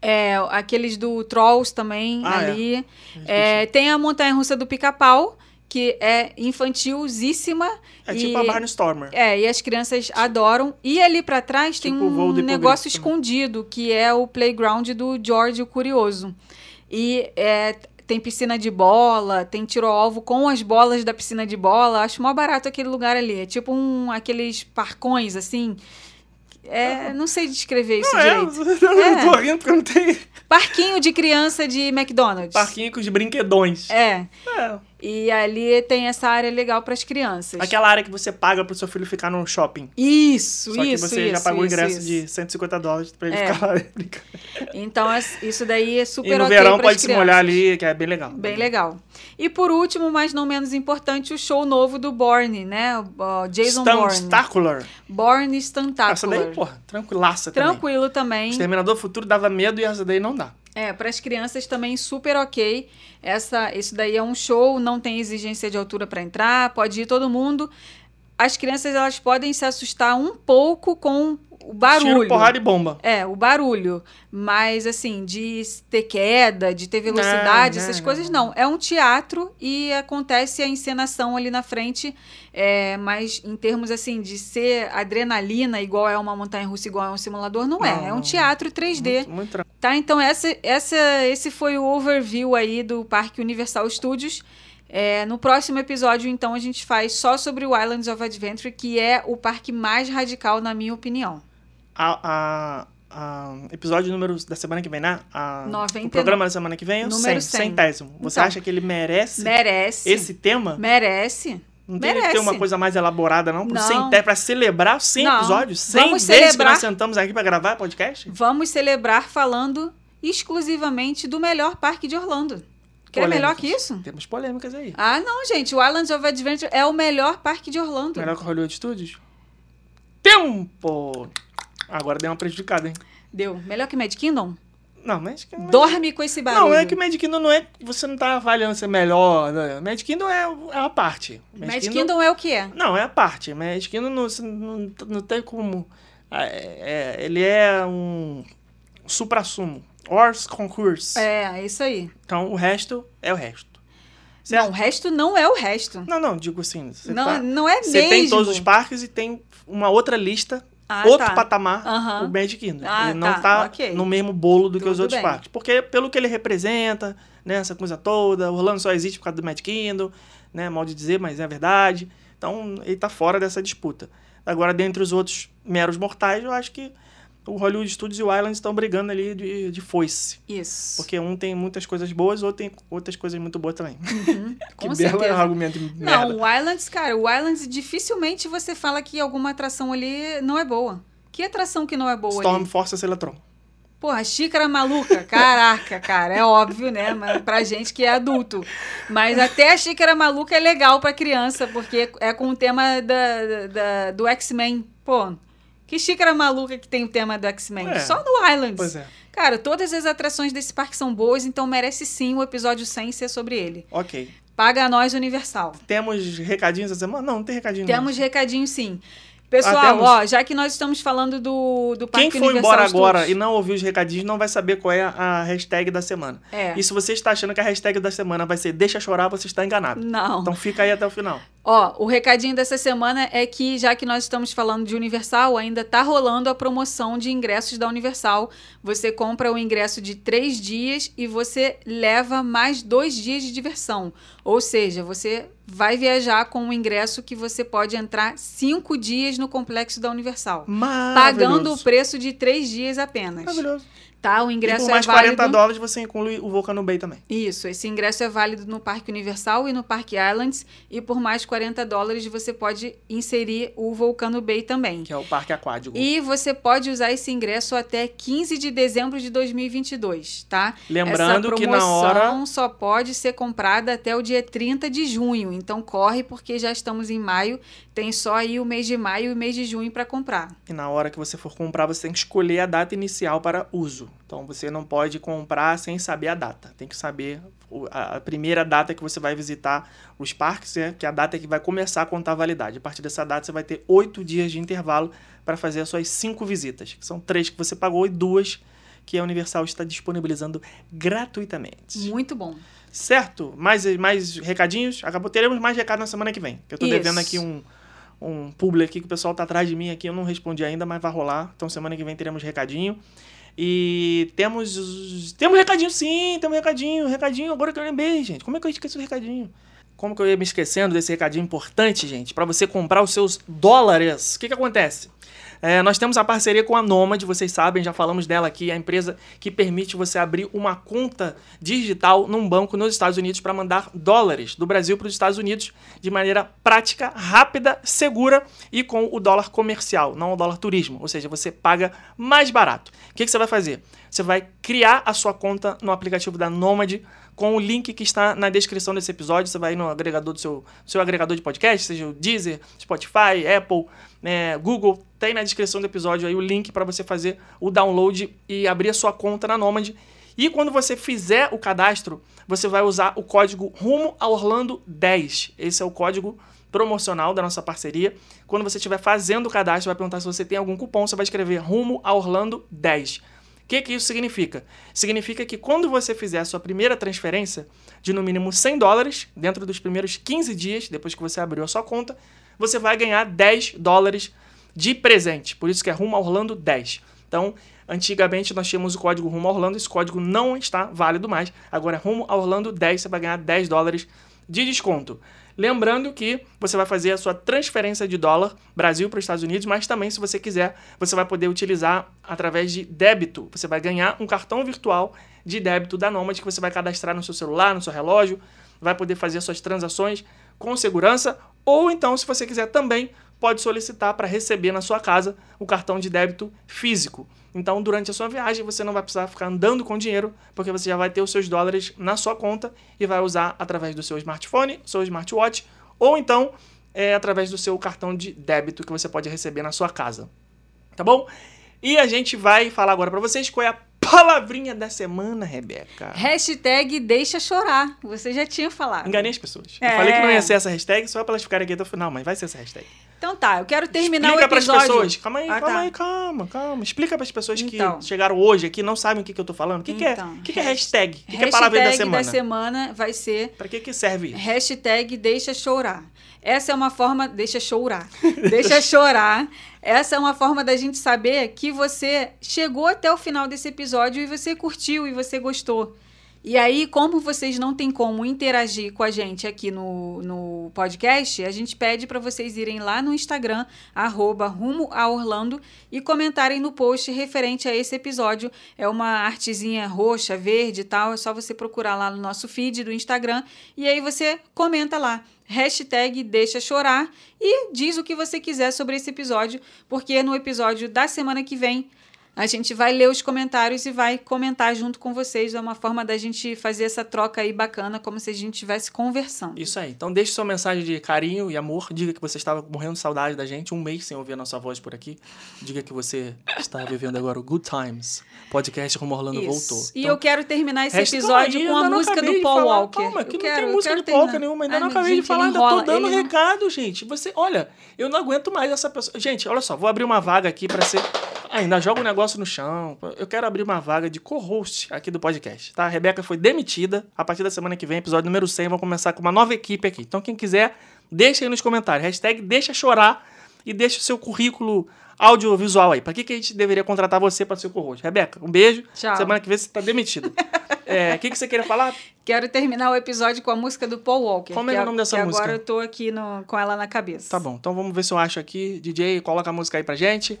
É, aqueles do Trolls também Ah, é. ali. É, tem a montanha russa do pica-pau, que é infantilzíssima. É e, tipo a Barnstormer. É, e as crianças adoram. E ali pra trás tem Tipo o voo um negócio também. escondido, que é o playground do George o Curioso. E é, tem piscina de bola, tem tiro-alvo com as bolas da piscina de bola. Acho mó barato aquele lugar ali. É tipo um, aqueles parcões, assim. É, não sei descrever isso Não é, direito. eu É. tô rindo porque não tem Parquinho de criança de McDonald's. parquinho com os brinquedões. É. É. E ali tem essa área legal para as crianças. Aquela área que você paga pro seu filho ficar no shopping. Isso, Só que isso, você isso. já pagou o ingresso isso. de 150 dólares pra ele É. ficar lá brincando. Então, es- isso daí é super E no ok verão pode se molhar ali, que é bem legal. Bem legal. E por último, mas não menos importante, o show novo do Borne, né? O, Jason Bourne. Stuntacular. Borne Essa Stuntacular. daí, porra, tranquilaça também. Tranquilo também. Exterminador Futuro dava medo e essa daí não dá. É, para as crianças também super ok. Essa, isso daí é um show, não tem exigência de altura para entrar, pode ir todo mundo. As crianças elas podem se assustar um pouco com o barulho. Tiro, porrada e bomba. É, o barulho. Mas, assim, de ter queda, de ter velocidade, Não, essas não, coisas não. não. É um teatro e acontece a encenação ali na frente. É, mas em termos, assim, de ser adrenalina, igual é uma montanha-russa, igual é um simulador, não, é. É um teatro 3D. Muito, muito. Tá, então essa, essa, esse foi o overview aí do Parque Universal Studios. É, no próximo episódio, então, a gente faz só sobre o Islands of Adventure, que é o parque mais radical, na minha opinião. A, a, a- episódio número da semana que vem, né? A, 99. O programa da semana que vem é o Número 100, 100. centésimo. Você Então. acha que ele merece, Merece. esse tema? Merece. Não tem que ter uma coisa mais elaborada, não? Pro Não. pra celebrar os 100 Não. episódios? 100 Vamos vezes que celebrar- nós sentamos aqui pra gravar podcast? Vamos celebrar falando exclusivamente do melhor parque de Orlando. Quer Polêmicas. melhor que isso? Temos polêmicas aí. Ah, não, gente. O Islands of Adventure é o melhor parque de Orlando. Melhor que o Hollywood Studios? Tempo! Agora deu uma prejudicada, hein? Deu. Melhor que Mad Kingdom? Não, mas... que- Dorme com esse barulho. Não, é que Mad Kingdom não é... Você não tá avaliando se é melhor. Né? Mad Kingdom é, é uma parte. Mad Kingdom é o que é? Não, é a parte. Mad Kingdom não, você não, não tem como... é- é- ele é um supra-sumo. Horse Concourse. É, é isso aí. Então, o resto é o resto. Não, o resto não é o resto. Não, não, digo assim. Você, Não, tá- não é você mesmo. tem todos os parques e tem uma outra lista, Ah, outro tá. patamar, Aham. o Magic Kingdom. Ah, ele não tá, tá ok. no mesmo bolo do que os Tudo outros bem. parques. Porque pelo que ele representa, né, essa coisa toda, Orlando só existe por causa do Magic Kingdom, né, mal de dizer, mas é verdade. Então, ele tá fora dessa disputa. Agora, dentre os outros meros mortais, eu acho que o Hollywood Studios e o Island estão brigando ali de, de foice. Isso. Porque um tem muitas coisas boas, outro tem outras coisas muito boas também. que com belo certeza. argumento de Não, merda. o Islands, cara, o Islands dificilmente você fala que alguma atração ali não é boa. Que atração que não é boa Storm ali? Force Electron. Porra, xícara maluca. Caraca, cara, é óbvio, né? Mas pra gente que é adulto. Mas até a xícara maluca é legal pra criança, porque é com o tema da, da- do X-Men. Pô, que xícara maluca que tem o tema do X-Men? É. Só no Islands. Pois é. Cara, todas as atrações desse parque são boas, então merece sim o episódio 100 ser sobre ele. Ok. Paga a nós, Universal. Temos recadinhos essa semana? Não, não tem recadinho. não. Temos recadinho sim. Pessoal, ó, já que nós estamos falando do, do Parque Quem for Universal embora agora Studios- e não ouviu os recadinhos não vai saber qual é a hashtag da semana. É. E se você está achando que a hashtag da semana vai ser Deixa Chorar, você está enganado. Não. Então fica aí até o final. Ó, o recadinho dessa semana é que, já que nós estamos falando de Universal, ainda tá rolando a promoção de ingressos da Universal. Você compra o ingresso de três dias e você leva mais dois dias de diversão. Ou seja, você vai viajar com um ingresso que você pode entrar cinco dias no complexo da Universal. Pagando o preço de três dias apenas. Maravilhoso. Tá? O E ingresso por mais é válido. 40 dólares você inclui o Volcano Bay também. Isso, esse ingresso é válido no Parque Universal e no Parque Islands. E por mais 40 dólares você pode inserir o Volcano Bay também. Que é o parque aquático. E você pode usar esse ingresso até 15 de dezembro de 2022, tá? Lembrando que na promoção hora- só pode ser comprada até o dia 30 de junho. Então corre porque já estamos em maio, tem só aí o mês de maio e o mês de junho para comprar. E na hora que você for comprar, você tem que escolher a data inicial para uso. Então você não pode comprar sem saber a data. Tem que saber a primeira data que você vai visitar os parques, né? que é a data que vai começar a contar a validade. A partir dessa data você vai ter oito dias de intervalo para fazer as suas cinco visitas. Que são três que você pagou e duas que a Universal está disponibilizando gratuitamente. Muito bom. Certo? Mais, mais recadinhos? Acabou. Teremos mais recado na semana que vem. Eu Isso. devendo aqui um, um publi aqui que o pessoal tá atrás de mim aqui. Eu não respondi ainda, mas vai rolar. Então semana que vem teremos recadinho. E temos. os- Temos recadinho, sim, temos recadinho. Recadinho, agora que eu lembrei, gente. Como é que eu esqueci do recadinho? Como que eu ia me esquecendo desse recadinho importante, gente? Para você comprar os seus dólares. O que que acontece? É, nós temos a parceria com a Nomad, vocês sabem, já falamos dela aqui, a empresa que permite você abrir uma conta digital num banco nos Estados Unidos para mandar dólares do Brasil para os Estados Unidos de maneira prática, rápida, segura e com o dólar comercial, não o dólar turismo. Ou seja, você paga mais barato. O que, que você vai fazer? Você vai criar a sua conta no aplicativo da Nomad com o link que está na descrição desse episódio. Você vai no agregador do seu, seu agregador de podcast, seja o Deezer, Spotify, Apple, né, Google. Tem na descrição do episódio aí o link para você fazer o download e abrir a sua conta na Nomad. E quando você fizer o cadastro, você vai usar o código Rumo a Orlando 10. Esse é o código promocional da nossa parceria. Quando você estiver fazendo o cadastro, vai perguntar se você tem algum cupom, você vai escrever Rumo a Orlando 10. O que, que isso significa? Significa que quando você fizer a sua primeira transferência de no mínimo 100 dólares, dentro dos primeiros 15 dias, depois que você abriu a sua conta, você vai ganhar 10 dólares de presente. Por isso que é Rumo a Orlando 10. Então, antigamente nós tínhamos o código Rumo a Orlando, esse código não está válido mais. Agora, Rumo a Orlando 10, você vai ganhar 10 dólares de desconto. Lembrando que você vai fazer a sua transferência de dólar Brasil para os Estados Unidos, mas também, se você quiser, você vai poder utilizar através de débito. Você vai ganhar um cartão virtual de débito da Nomad que você vai cadastrar no seu celular, no seu relógio, vai poder fazer suas transações com segurança, ou então, se você quiser também, pode solicitar para receber na sua casa o cartão de débito físico. Então, durante a sua viagem, você não vai precisar ficar andando com dinheiro, porque você já vai ter os seus dólares na sua conta e vai usar através do seu smartphone, seu smartwatch, ou então é, através do seu cartão de débito que você pode receber na sua casa. Tá bom? E a gente vai falar agora para vocês qual é a palavrinha da semana, Rebeca. Hashtag deixa chorar. Você já tinha falado. Enganei as pessoas. É. Eu falei que não ia ser essa hashtag só para elas ficarem aqui até o final, mas vai ser essa hashtag. Então tá, eu quero terminar Explica o pras episódio. pessoas. Calma aí, Ah, calma tá. aí, calma, calma. Explica pras pessoas Então. que chegaram hoje aqui e não sabem o que, que eu tô falando. O que, que é? Então, que, que é hash- hashtag? O que, que é a palavra da semana? da semana vai ser Pra que, que serve isso? Hashtag deixa chorar. Essa é uma forma. Deixa chorar. deixa chorar. Essa é uma forma da gente saber que você chegou até o final desse episódio e você curtiu e você gostou. E aí, como vocês não têm como interagir com a gente aqui no, no podcast, a gente pede para vocês irem lá no Instagram, arroba rumo a Orlando, e comentarem no post referente a esse episódio. É uma artezinha roxa, verde e tal, é só você procurar lá no nosso feed do Instagram, e aí você comenta lá. Hashtag deixa chorar e diz o que você quiser sobre esse episódio, porque no episódio da semana que vem a gente vai ler os comentários e vai comentar junto com vocês. É uma forma da gente fazer essa troca aí bacana, como se a gente estivesse conversando. Isso aí. Então deixe sua mensagem de carinho e amor. Diga que você estava morrendo de saudade da gente. Um mês sem ouvir a nossa voz por aqui. Diga que você está vivendo agora o Good Times. Podcast Rumo Orlando Isso. voltou. E Então, eu quero terminar esse episódio ainda com a música do de Paul falar. Walker. Calma, Eu que não quero- tem eu música do Paul terminar. nenhuma. Ainda Ai, não acabei de gente, falar, ele ainda tô dando ele recado, gente. Você, olha, eu não aguento mais essa pessoa. Gente, olha só, vou abrir uma vaga aqui pra ser. Ah, ainda joga um negócio no chão. Eu quero abrir uma vaga de co-host aqui do podcast, tá? A Rebeca foi demitida. A partir da semana que vem, episódio número 100, vamos começar com uma nova equipe aqui. Então, quem quiser, deixa aí nos comentários. Hashtag deixa chorar e deixa o seu currículo audiovisual aí. Pra que, que a gente deveria contratar você pra ser co-host? Rebeca, um beijo. Tchau. Semana que vem você tá demitida. É, O que, que você queria falar? Quero terminar o episódio com a música do Paul Walker. Como é que o nome dessa música? Agora eu tô aqui no- com ela na cabeça. Tá bom, então vamos ver se eu acho aqui. DJ, coloca a música aí pra gente.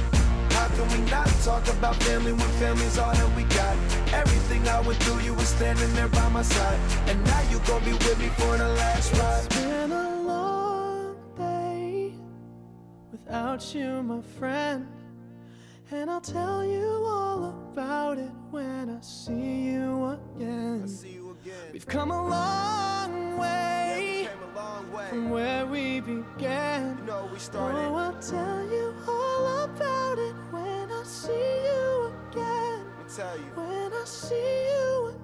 Can we not talk about family when family's all that we got? Everything I went through, you were standing there by my side. And now you gon' be with me for the last ride. It's been a long day without you, my friend. And I'll tell you all about it when I see you again. Again. We've come a long way Came a long way. from where we began. You know we Oh. I'll tell you all about it when I see you again. Let me tell you. When I see you